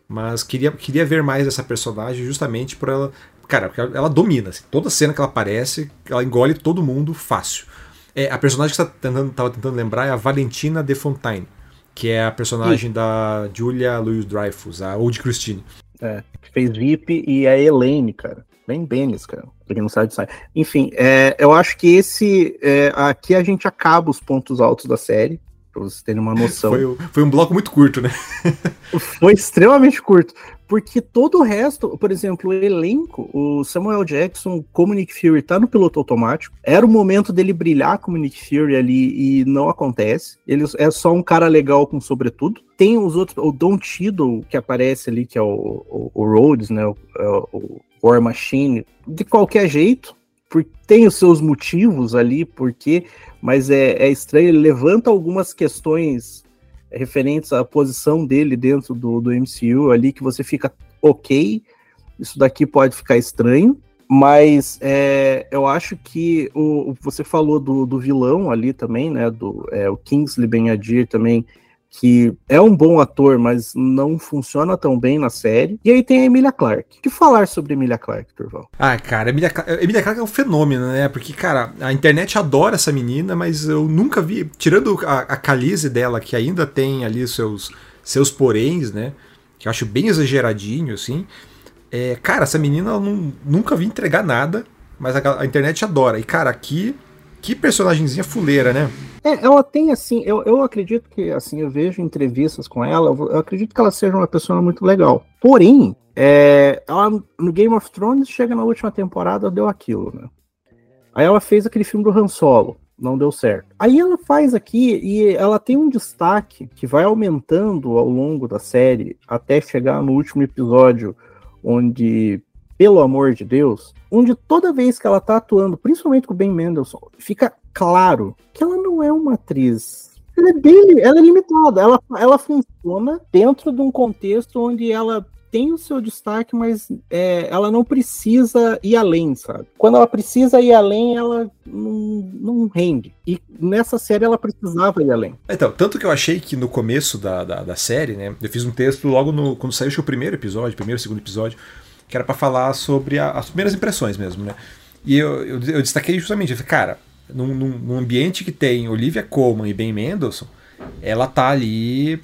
Mas queria, queria ver mais dessa personagem justamente por ela. Cara, porque ela domina. Assim, toda cena que ela aparece, ela engole todo mundo fácil. É, a personagem que você tá tentando, tava tentando lembrar é a Valentina de Fontaine que é a personagem da Julia Louis-Dreyfus, a Old Christine. É, fez VIP e a Elaine, cara. Bem Benes, cara. Pra quem não sabe disso. Enfim, é, eu acho que esse. É, aqui a gente acaba os pontos altos da série. Pra vocês terem uma noção. Foi, foi um bloco muito curto, né? foi extremamente curto. Porque todo o resto, por exemplo, o elenco, o Samuel Jackson como Nick Fury tá no piloto automático. Era o momento dele brilhar como Nick Fury ali e não acontece. Ele é só um cara legal com sobretudo. Tem os outros, o Don Tiddle que aparece ali, que é o, o, o Rhodes, né? O, é o War Machine, de qualquer jeito, porque tem os seus motivos ali, porque, mas é, é estranho, ele levanta algumas questões referentes à posição dele dentro do, do MCU ali, que você fica ok, isso daqui pode ficar estranho, mas é, eu acho que o, você falou do, do vilão ali também, né, do é, o Kingsley Ben-Adir também, que é um bom ator, mas não funciona tão bem na série. E aí tem a Emilia Clarke. O que falar sobre Emilia Clarke, Turval? Ah, cara, Emilia, Emilia Clarke é um fenômeno, né? Porque, cara, a internet adora essa menina, mas eu nunca vi, tirando a, a calize dela, que ainda tem ali seus, seus poréns, né? Que eu acho bem exageradinho, assim. É, cara, essa menina eu não, nunca vi entregar nada, mas a, a internet adora. E, cara, aqui, que personagemzinha fuleira, né? É, ela tem assim, eu, eu acredito que assim, eu vejo entrevistas com ela, eu acredito que ela seja uma pessoa muito legal. Porém, é, ela no Game of Thrones chega na última temporada, deu aquilo, né? Aí ela fez aquele filme do Han Solo, não deu certo. Aí ela faz aqui e ela tem um destaque que vai aumentando ao longo da série até chegar no último episódio, onde pelo amor de Deus, onde toda vez que ela tá atuando, principalmente com o Ben Mendelssohn, fica claro que ela não é uma atriz. Ela é bem, ela é limitada, ela, ela funciona dentro de um contexto onde ela tem o seu destaque, mas é, ela não precisa ir além, sabe? Quando ela precisa ir além, ela não, não rende. E nessa série ela precisava ir além. Então, tanto que eu achei que no começo da, da, da série, né? Eu fiz um texto logo no, quando saiu o primeiro episódio, primeiro, segundo episódio, que era para falar sobre a, as primeiras impressões mesmo, né? E eu, eu, eu destaquei justamente, eu falei, cara, num, num, ambiente que tem Olivia Colman e Ben Mendelssohn, ela tá ali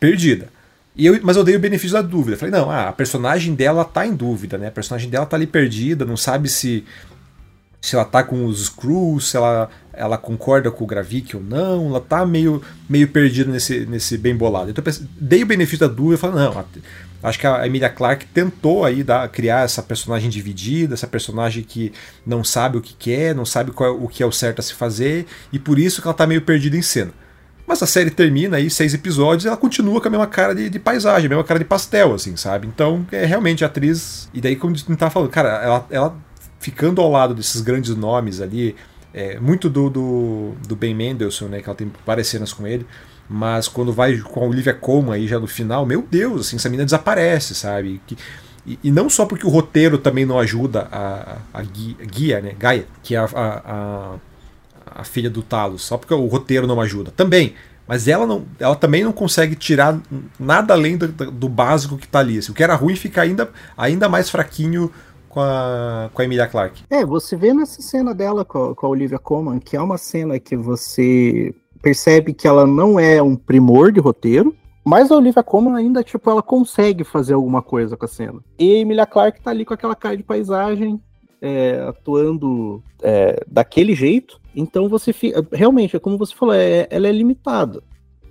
perdida. E eu, mas eu dei o benefício da dúvida. Falei, não, ah, a personagem dela tá em dúvida, né? A personagem dela tá ali perdida, não sabe se se ela tá com os Screws, se ela, ela concorda com o Gravik ou não, ela tá meio, meio perdida nesse, nesse bem bolado. Então eu dei o benefício da dúvida falei, não, Acho que a Emilia Clarke tentou aí dar, criar essa personagem dividida, essa personagem que não sabe o que quer, não sabe qual, é o que é o certo a se fazer, e por isso que ela tá meio perdida em cena. Mas a série termina aí, seis episódios, e ela continua com a mesma cara de, de, paisagem, a mesma cara de pastel, assim, sabe? Então, é realmente a atriz. E daí, como a gente tava falando, cara, ela, ela ficando ao lado desses grandes nomes ali, é, muito do, do, do Ben Mendelssohn, né? Que ela tem várias cenas com ele. Mas quando vai com a Olivia Colman aí já no final, meu Deus, assim, essa menina desaparece, sabe? E, e, não só porque o roteiro também não ajuda a, a, a guia, né? Gaia, que é a, a, a, filha do Talos, só porque o roteiro não ajuda. Também. Mas ela, não, ela também não consegue tirar nada além do, do básico que tá ali. Assim. O que era ruim fica ainda, ainda mais fraquinho com a, com a Emilia Clarke. É, você vê nessa cena dela com a, com a Olivia Colman, que é uma cena que você percebe que ela não é um primor de roteiro, mas a Olivia Colman ainda, tipo, ela consegue fazer alguma coisa com a cena. E a Emilia Clarke tá ali com aquela cara de paisagem, é, atuando é, daquele jeito. Então você fica. Realmente, é como você falou, é, ela é limitada.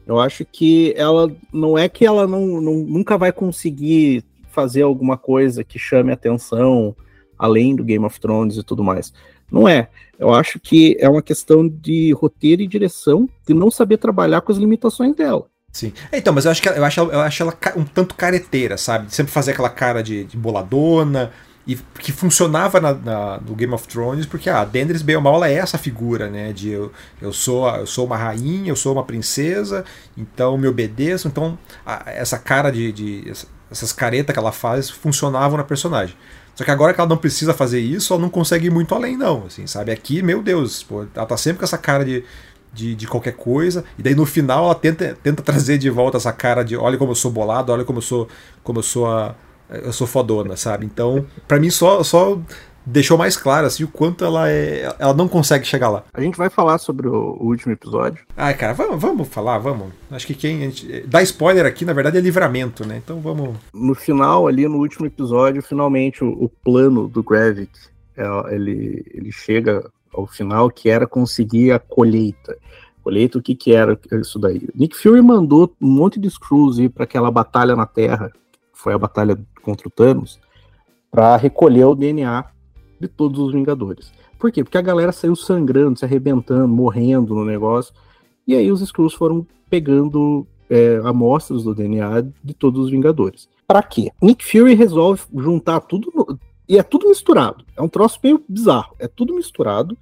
Eu acho que ela não é que ela não, não, nunca vai conseguir fazer alguma coisa que chame atenção além do Game of Thrones e tudo mais. Não é. Eu acho que é uma questão de roteiro e direção, de não saber trabalhar com as limitações dela. Sim. Então, mas eu acho que eu acho, eu acho ela um tanto careteira, sabe? Sempre fazer aquela cara de, de boladona, e que funcionava na, na, no Game of Thrones, porque a ah, Daenerys bem ou mal ela é essa figura, né? De eu, eu, sou, eu sou uma rainha, eu sou uma princesa, então me obedeço. Então, a, essa cara de, de. essas caretas que ela faz funcionavam na personagem. Só que agora que ela não precisa fazer isso, ela não consegue ir muito além, não. Assim, sabe? Aqui, meu Deus, pô, ela tá sempre com essa cara de, de, de, qualquer coisa. E daí no final ela tenta, tenta trazer de volta essa cara de olha como eu sou bolado, olha como eu sou. Como eu sou a. Eu sou fodona, sabe? Então, para mim só, só deixou mais claro assim o quanto ela é, ela não consegue chegar lá. A gente vai falar sobre o, último episódio. Ai, cara, vamos, vamos falar, vamos. Acho que quem gente, dá spoiler aqui, na verdade, é livramento, né? Então vamos. No final, ali no último episódio, finalmente o, o plano do Gravik, é, ele, ele chega ao final que era conseguir a colheita. Colheita, o que que era isso daí? Nick Fury mandou um monte de Skrulls ir para aquela batalha na Terra, foi a batalha contra o Thanos, para recolher o DNA de todos os Vingadores. Por quê? Porque a galera saiu sangrando, se arrebentando, morrendo no negócio. E aí os Skrulls foram pegando é, amostras do DNA de todos os Vingadores. Para quê? Nick Fury resolve juntar tudo no... e é tudo misturado. É um troço meio bizarro. É tudo misturado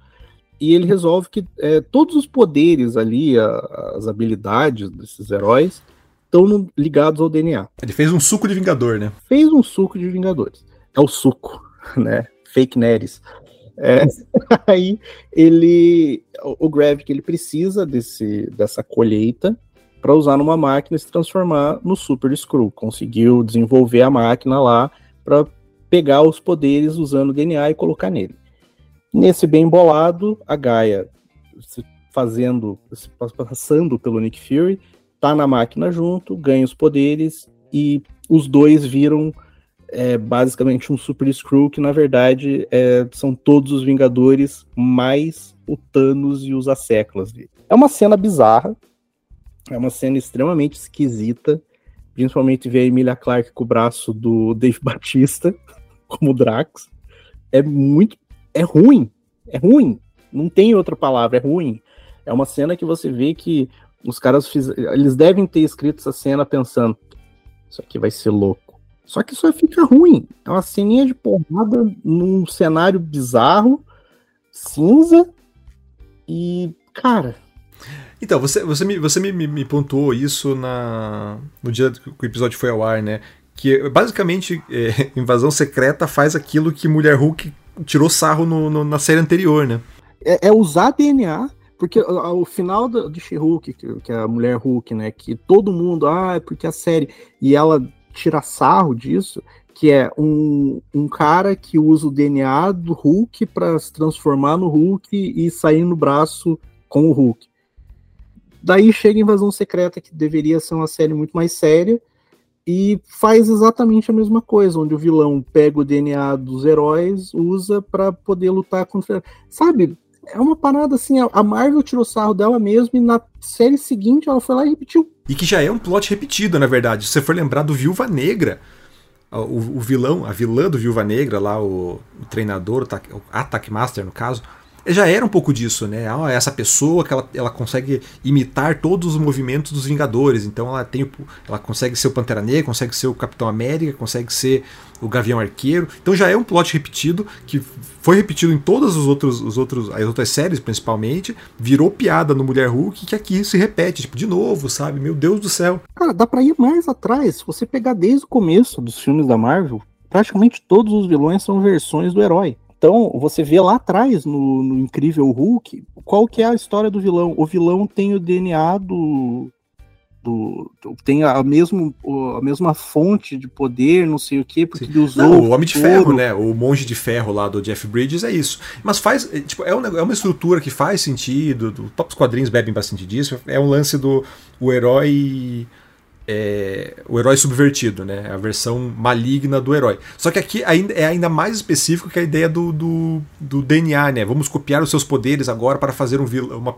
e ele resolve que é, todos os poderes ali, a, as habilidades desses heróis estão ligados ao DNA. Ele fez um suco de Vingador, né? Fez um suco de Vingadores. É o suco, né? Fake Neres. É, aí ele, o, Gravik, ele precisa desse, dessa colheita para usar numa máquina e se transformar no Super Screw. Conseguiu desenvolver a máquina lá para pegar os poderes usando o DNA e colocar nele. Nesse bem bolado, a Gaia se fazendo, se passando pelo Nick Fury, tá na máquina junto, ganha os poderes e os dois viram é, basicamente um Super Screw que na verdade é, são todos os Vingadores mais o Thanos e os Asseclas. É uma cena bizarra, é uma cena extremamente esquisita, principalmente ver a Emilia Clarke com o braço do Dave Batista como Drax. É muito é ruim. É ruim. Não tem outra palavra, é ruim. É uma cena que você vê que os caras fiz... eles devem ter escrito essa cena pensando: isso aqui vai ser louco. Só que só fica ruim. É uma ceninha de porrada num cenário bizarro, cinza e, cara. Então, você, você, me, você me, me, me pontuou isso na, no dia que o episódio foi ao ar, né? Que basicamente é, Invasão Secreta faz aquilo que Mulher Hulk tirou sarro no, no, na série anterior, né? É, é usar DNA, porque o, final do, de She-Hulk, que, que, é a mulher Hulk, né? Que todo mundo, ah, é porque a série. E ela tira sarro disso, que é um, um cara que usa o DNA do Hulk para se transformar no Hulk e sair no braço com o Hulk. Daí chega a Invasão Secreta, que deveria ser uma série muito mais séria, e faz exatamente a mesma coisa, onde o vilão pega o DNA dos heróis, usa para poder lutar contra. Sabe? É uma parada assim, a Marvel tirou sarro dela mesmo e na série seguinte ela foi lá e repetiu. E que já é um plot repetido, na verdade. Se você for lembrar do Viúva Negra, o, o vilão, a vilã do Viúva Negra, lá, o, o treinador, o Attack Master no caso, já era um pouco disso, né? Ah, essa pessoa que ela, ela consegue imitar todos os movimentos dos Vingadores. Então ela tem ela consegue ser o Pantera Negra, consegue ser o Capitão América, consegue ser o Gavião Arqueiro. Então já é um plot repetido que foi repetido em todas os outros, os outros, as outras séries, principalmente. Virou piada no Mulher Hulk que aqui se repete, tipo, de novo, sabe? Meu Deus do céu. Cara, dá pra ir mais atrás. Se você pegar desde o começo dos filmes da Marvel, praticamente todos os vilões são versões do herói. Então, você vê lá atrás, no, no, Incrível Hulk, qual que é a história do vilão. O vilão tem o DNA do... do, do tem a, mesmo, a mesma fonte de poder, não sei o quê, porque ele usou... Não, o Homem de Ferro, né? O Monge de Ferro lá do Jeff Bridges é isso. Mas faz... É, tipo, é, um, é uma estrutura que faz sentido, os próprios quadrinhos bebem bastante disso. É um lance do o herói é, o herói subvertido, né? A versão maligna do herói. Só que aqui ainda, é ainda mais específico que a ideia do, do, do DNA, né? Vamos copiar os seus poderes agora para fazer um uma,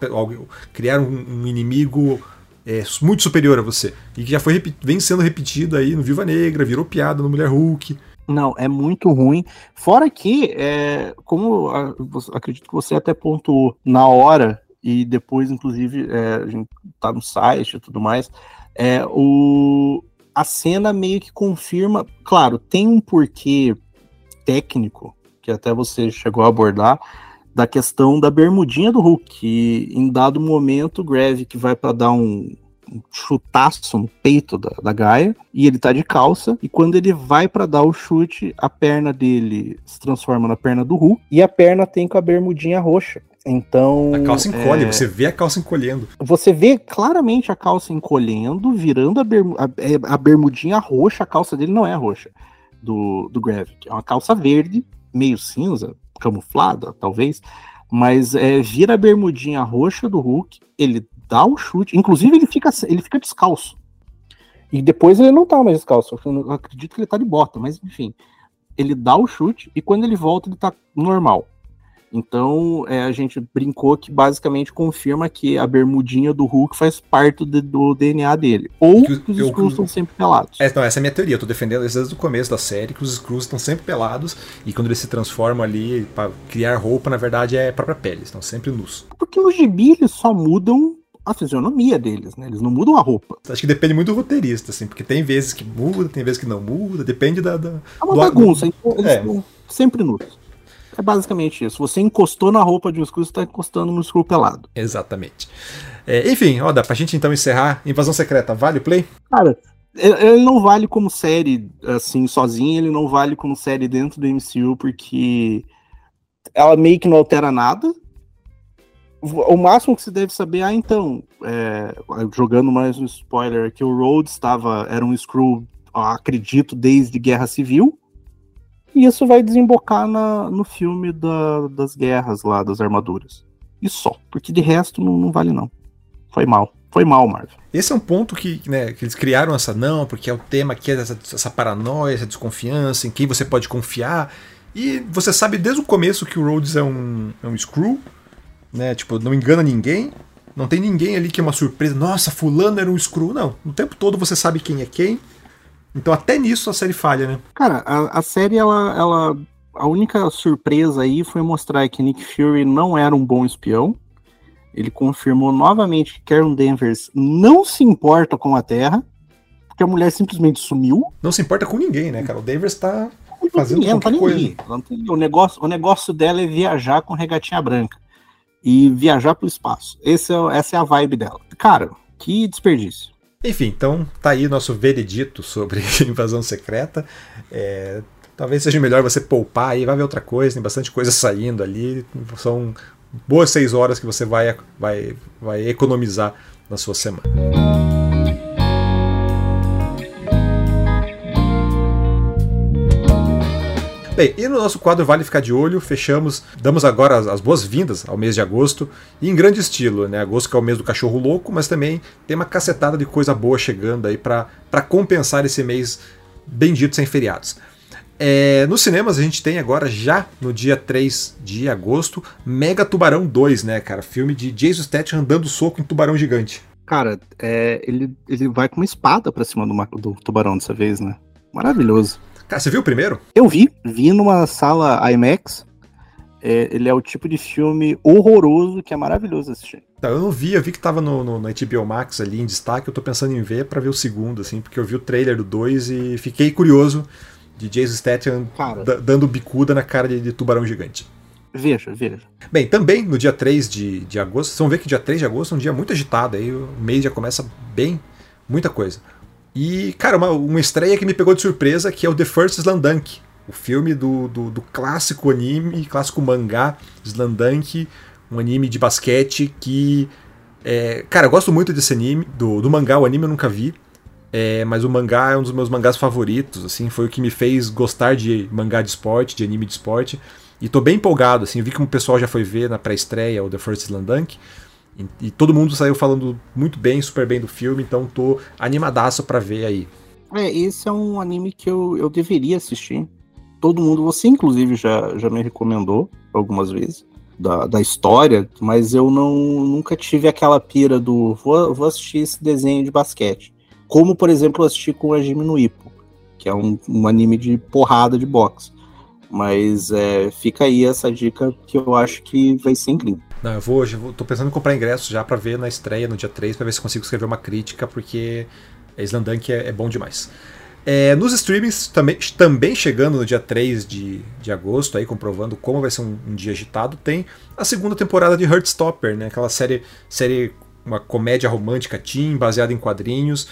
criar um, um inimigo é, muito superior a você. E que já foi vem sendo repetido aí no Viva Negra, virou piada no Mulher Hulk. Não, é muito ruim. Fora que, é, como a, acredito que você até pontuou na hora, e depois, inclusive, é, a gente tá no site e tudo mais, é, o, a cena meio que confirma. Claro, tem um porquê técnico, que até você chegou a abordar, da questão da bermudinha do Hulk. Que em dado momento, o Gravik vai para dar um, um chutaço no peito da, da Gaia e ele tá de calça. E quando ele vai para dar o chute, a perna dele se transforma na perna do Hulk e a perna tem com a bermudinha roxa. Então. A calça encolhe, é... você vê a calça encolhendo. Você vê claramente a calça encolhendo, virando a, berm... a, a bermudinha roxa. A calça dele não é roxa, do, do Gravik. É uma calça verde, meio cinza, camuflada, talvez, mas é, vira a bermudinha roxa do Hulk, ele dá o chute, inclusive ele fica, ele fica descalço. E depois ele não tá mais descalço, eu acredito que ele tá de bota, mas enfim. Ele dá o chute e quando ele volta ele tá normal. Então é, a gente brincou que basicamente confirma que a bermudinha do Hulk faz parte do, do DNA dele. Ou que, que os Skrulls estão sempre pelados. É, não, essa é a minha teoria. Eu tô defendendo desde o começo da série que os Skrulls estão sempre pelados e quando eles se transformam ali para criar roupa, na verdade é a própria pele. Estão sempre nus. Porque no gibi eles só mudam a fisionomia deles, né? Eles não mudam a roupa. Acho que depende muito do roteirista, assim, porque tem vezes que muda, tem vezes que não muda, depende da. da é uma bagunça, então eles é. sempre nus. É basicamente isso. Você encostou na roupa de um Skrull, você está encostando no Skrull pelado. Exatamente. É, enfim, ó, dá pra gente então encerrar. Invasão Secreta, vale o play? Cara, ele não vale como série, assim, sozinho, ele não vale como série dentro do MCU, porque ela meio que não altera nada. O máximo que você deve saber, ah, então, é, jogando mais um spoiler, que o Rhodes estava, era um Skrull, acredito, desde Guerra Civil. E isso vai desembocar na, no filme da, das guerras lá, das armaduras. E só. Porque de resto não, não vale não. Foi mal. Foi mal, Marvel. Esse é um ponto que, né, que eles criaram essa não, porque é o tema que é essa, essa paranoia, essa desconfiança, em quem você pode confiar. E você sabe desde o começo que o Rhodes é um, é um Screw, né? Tipo, não engana ninguém. Não tem ninguém ali que é uma surpresa. Nossa, fulano era um Screw. Não. O tempo todo você sabe quem é quem. Então até nisso a série falha, né? Cara, a, a série, ela, ela. A única surpresa aí foi mostrar que Nick Fury não era um bom espião. Ele confirmou novamente que Karen Danvers não se importa com a Terra, porque a mulher simplesmente sumiu. Não se importa com ninguém, né, cara? O Danvers tá fazendo ninguém, qualquer coisa. O negócio, o negócio dela é viajar com regatinha branca e viajar pro espaço. Esse é, essa é a vibe dela. Cara, que desperdício. Enfim, então tá aí nosso veredito sobre invasão secreta. É, talvez seja melhor você poupar aí, vai ver outra coisa, tem bastante coisa saindo ali. São boas seis horas que você vai, vai, vai economizar na sua semana. Bem, e no nosso quadro Vale Ficar de Olho, fechamos, damos agora as, as boas-vindas ao mês de agosto, e em grande estilo, né? Agosto que é o mês do cachorro louco, mas também tem uma cacetada de coisa boa chegando aí para compensar esse mês bendito sem feriados. É, nos cinemas a gente tem agora, já no dia 3 de agosto, Mega Tubarão 2, né, cara? Filme de Jason Statham andando soco em tubarão gigante. Cara, é, ele, ele vai com uma espada pra cima do, do tubarão dessa vez, né? Maravilhoso. Cara, você viu o primeiro? Eu vi, vi numa sala IMAX. É, ele é o tipo de filme horroroso que é maravilhoso assistir. Tá, eu não vi, eu vi que tava no, no, HBO Max ali em destaque, eu tô pensando em ver para ver o segundo, assim, porque eu vi o trailer do 2 e fiquei curioso de Jason Statham dando bicuda na cara de, de, tubarão gigante. Veja, veja. Bem, também no dia 3 de, de agosto, vocês vão ver que dia 3 de agosto é um dia muito agitado, aí o mês já começa bem, muita coisa. E, cara, uma, uma estreia que me pegou de surpresa, que é o The First Slandunk, o filme do, do, do clássico anime, clássico mangá Slandunk, um anime de basquete que. É, cara, eu gosto muito desse anime, do, do mangá, o anime eu nunca vi. É, mas o mangá é um dos meus mangás favoritos, assim, foi o que me fez gostar de mangá de esporte, de anime de esporte. E tô bem empolgado, assim, vi que o pessoal já foi ver na pré-estreia o The First Slandunk. E, e, todo mundo saiu falando muito bem, super bem do filme, então tô animadaço para ver aí. É, esse é um anime que eu, eu deveria assistir. Todo mundo, você inclusive já, já me recomendou algumas vezes da, da história, mas eu não nunca tive aquela pira do vou, vou assistir esse desenho de basquete. Como, por exemplo, eu assisti com o Ajime no Ippo, que é um, um anime de porrada de boxe. Mas é, fica aí essa dica que eu acho que vai ser incrível. Não, eu vou, eu tô pensando em comprar ingressos já para ver na estreia no dia 3, para ver se consigo escrever uma crítica, porque Slandunk é, é bom demais. É, nos streamings, também, também chegando no dia 3 de, de agosto, aí comprovando como vai ser um, um dia agitado, tem a segunda temporada de Heartstopper, né? Aquela série, série uma comédia romântica teen, baseada em quadrinhos.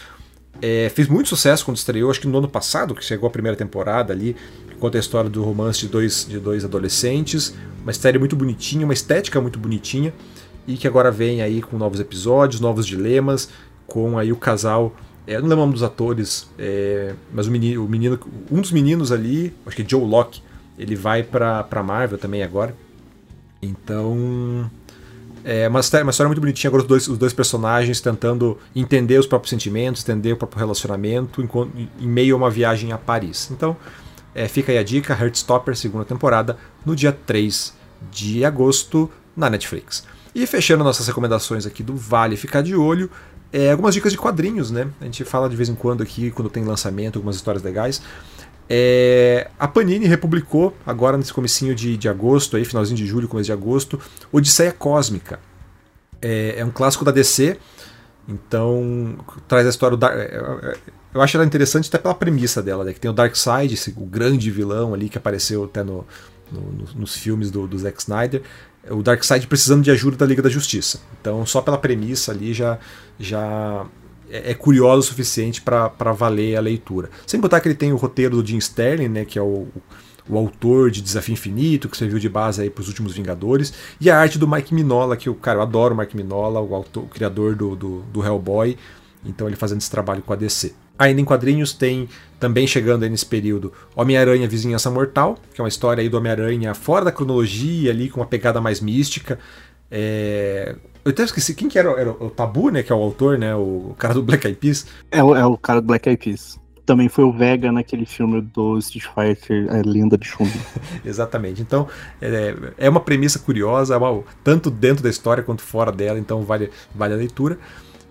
É, fez muito sucesso quando estreou, acho que no ano passado, que chegou a primeira temporada ali, conta a história do romance de dois, de dois adolescentes, uma série muito bonitinha, uma estética muito bonitinha, e que agora vem aí com novos episódios, novos dilemas, com aí o casal, é, não lembro o nome dos atores, é, mas o menino, o menino, um dos meninos ali, acho que é Joe Locke, ele vai pra, pra Marvel também agora. Então. É uma história, uma história muito bonitinha, agora os dois, os dois personagens tentando entender os próprios sentimentos, entender o próprio relacionamento em, meio a uma viagem a Paris. Então, é, fica aí a dica: Heartstopper, segunda temporada, no dia 3 de agosto, na Netflix. E fechando nossas recomendações aqui do Vale Ficar de Olho, é, algumas dicas de quadrinhos, né? A gente fala de vez em quando aqui, quando tem lançamento, algumas histórias legais. É, a Panini republicou agora nesse comecinho de, de agosto, aí, finalzinho de julho, começo de agosto, Odisseia Cósmica. É, é um clássico da DC, então traz a história Dark, é, é, eu acho ela interessante até pela premissa dela, né? que tem o Darkseid, esse, o grande vilão ali que apareceu até no, no, nos filmes do, do Zack Snyder, o Darkseid precisando de ajuda da Liga da Justiça. Então só pela premissa ali já, já é, é curiosa o suficiente para valer a leitura. Sem botar que ele tem o roteiro do Jim Sterling, né, que é o, o autor de Desafio Infinito, que serviu de base aí para os últimos Vingadores, e a arte do Mike Minola, que o cara, eu adoro o Mike Minola, o, autor, o criador do, do, do Hellboy, então ele fazendo esse trabalho com a DC. Ainda em quadrinhos tem também chegando aí nesse período Homem-Aranha Vizinhança Mortal, que é uma história aí do Homem-Aranha fora da cronologia ali com uma pegada mais mística. É, eu até esqueci quem que era, era, o Tabu, né? Que é o autor, né? O, cara do Black Eyed Peas. É, é o cara do Black Eyed Peas. Também foi o Vega naquele filme do Street Fighter, a Lenda de Chun. Exatamente. Então, é, é uma premissa curiosa, é tanto dentro da história quanto fora dela, então vale, vale a leitura.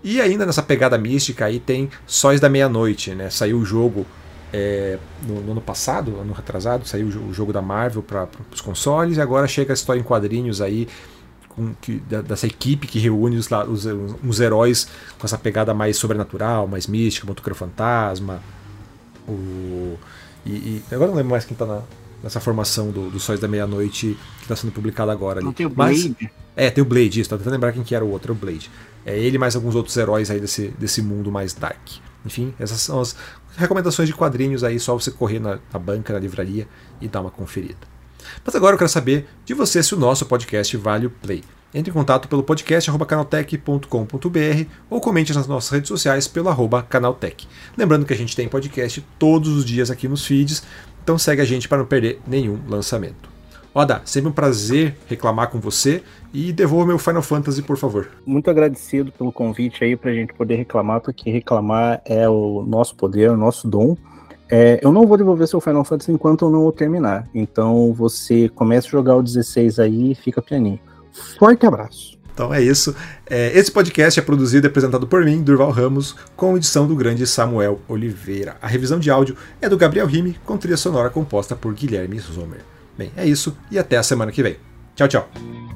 E ainda nessa pegada mística aí tem Sóis da Meia-Noite, né? Saiu o jogo é, no, no, ano passado, ano retrasado, saiu o jogo da Marvel para os consoles e agora chega a história em quadrinhos aí com, que, dessa equipe que reúne os, os, os, heróis com essa pegada mais sobrenatural, mais mística, Motoqueiro Fantasma. O, e, e, agora não lembro mais quem tá na, nessa formação do, do Sóis da Meia-Noite que está sendo publicada agora ali. Não tem o Blade? Mas, é, tem o Blade, isso, tá tentando lembrar quem que era o outro, é o Blade. É ele mais alguns outros heróis aí desse, desse mundo mais dark. Enfim, essas são as recomendações de quadrinhos aí, só você correr na, na banca, na livraria e dar uma conferida. Mas agora eu quero saber de você se o nosso podcast vale o play. Entre em contato pelo podcast canaltech.com.br ou comente nas nossas redes sociais pelo arroba canaltech. Lembrando que a gente tem podcast todos os dias aqui nos feeds, então segue a gente para não perder nenhum lançamento. Oda, sempre um prazer reclamar com você e devolva meu Final Fantasy, por favor. Muito agradecido pelo convite aí para a gente poder reclamar, porque reclamar é o nosso poder, o nosso dom. É, eu não vou devolver seu Final Fantasy enquanto eu não o terminar. Então você começa a jogar o 16 aí e fica pianinho. Forte abraço. Então é isso. É, esse podcast é produzido e apresentado por mim, Durval Ramos, com edição do grande Samuel Oliveira. A revisão de áudio é do Gabriel Rime, com trilha sonora composta por Guilherme Zomer. Bem, é isso e até a semana que vem. Tchau, tchau.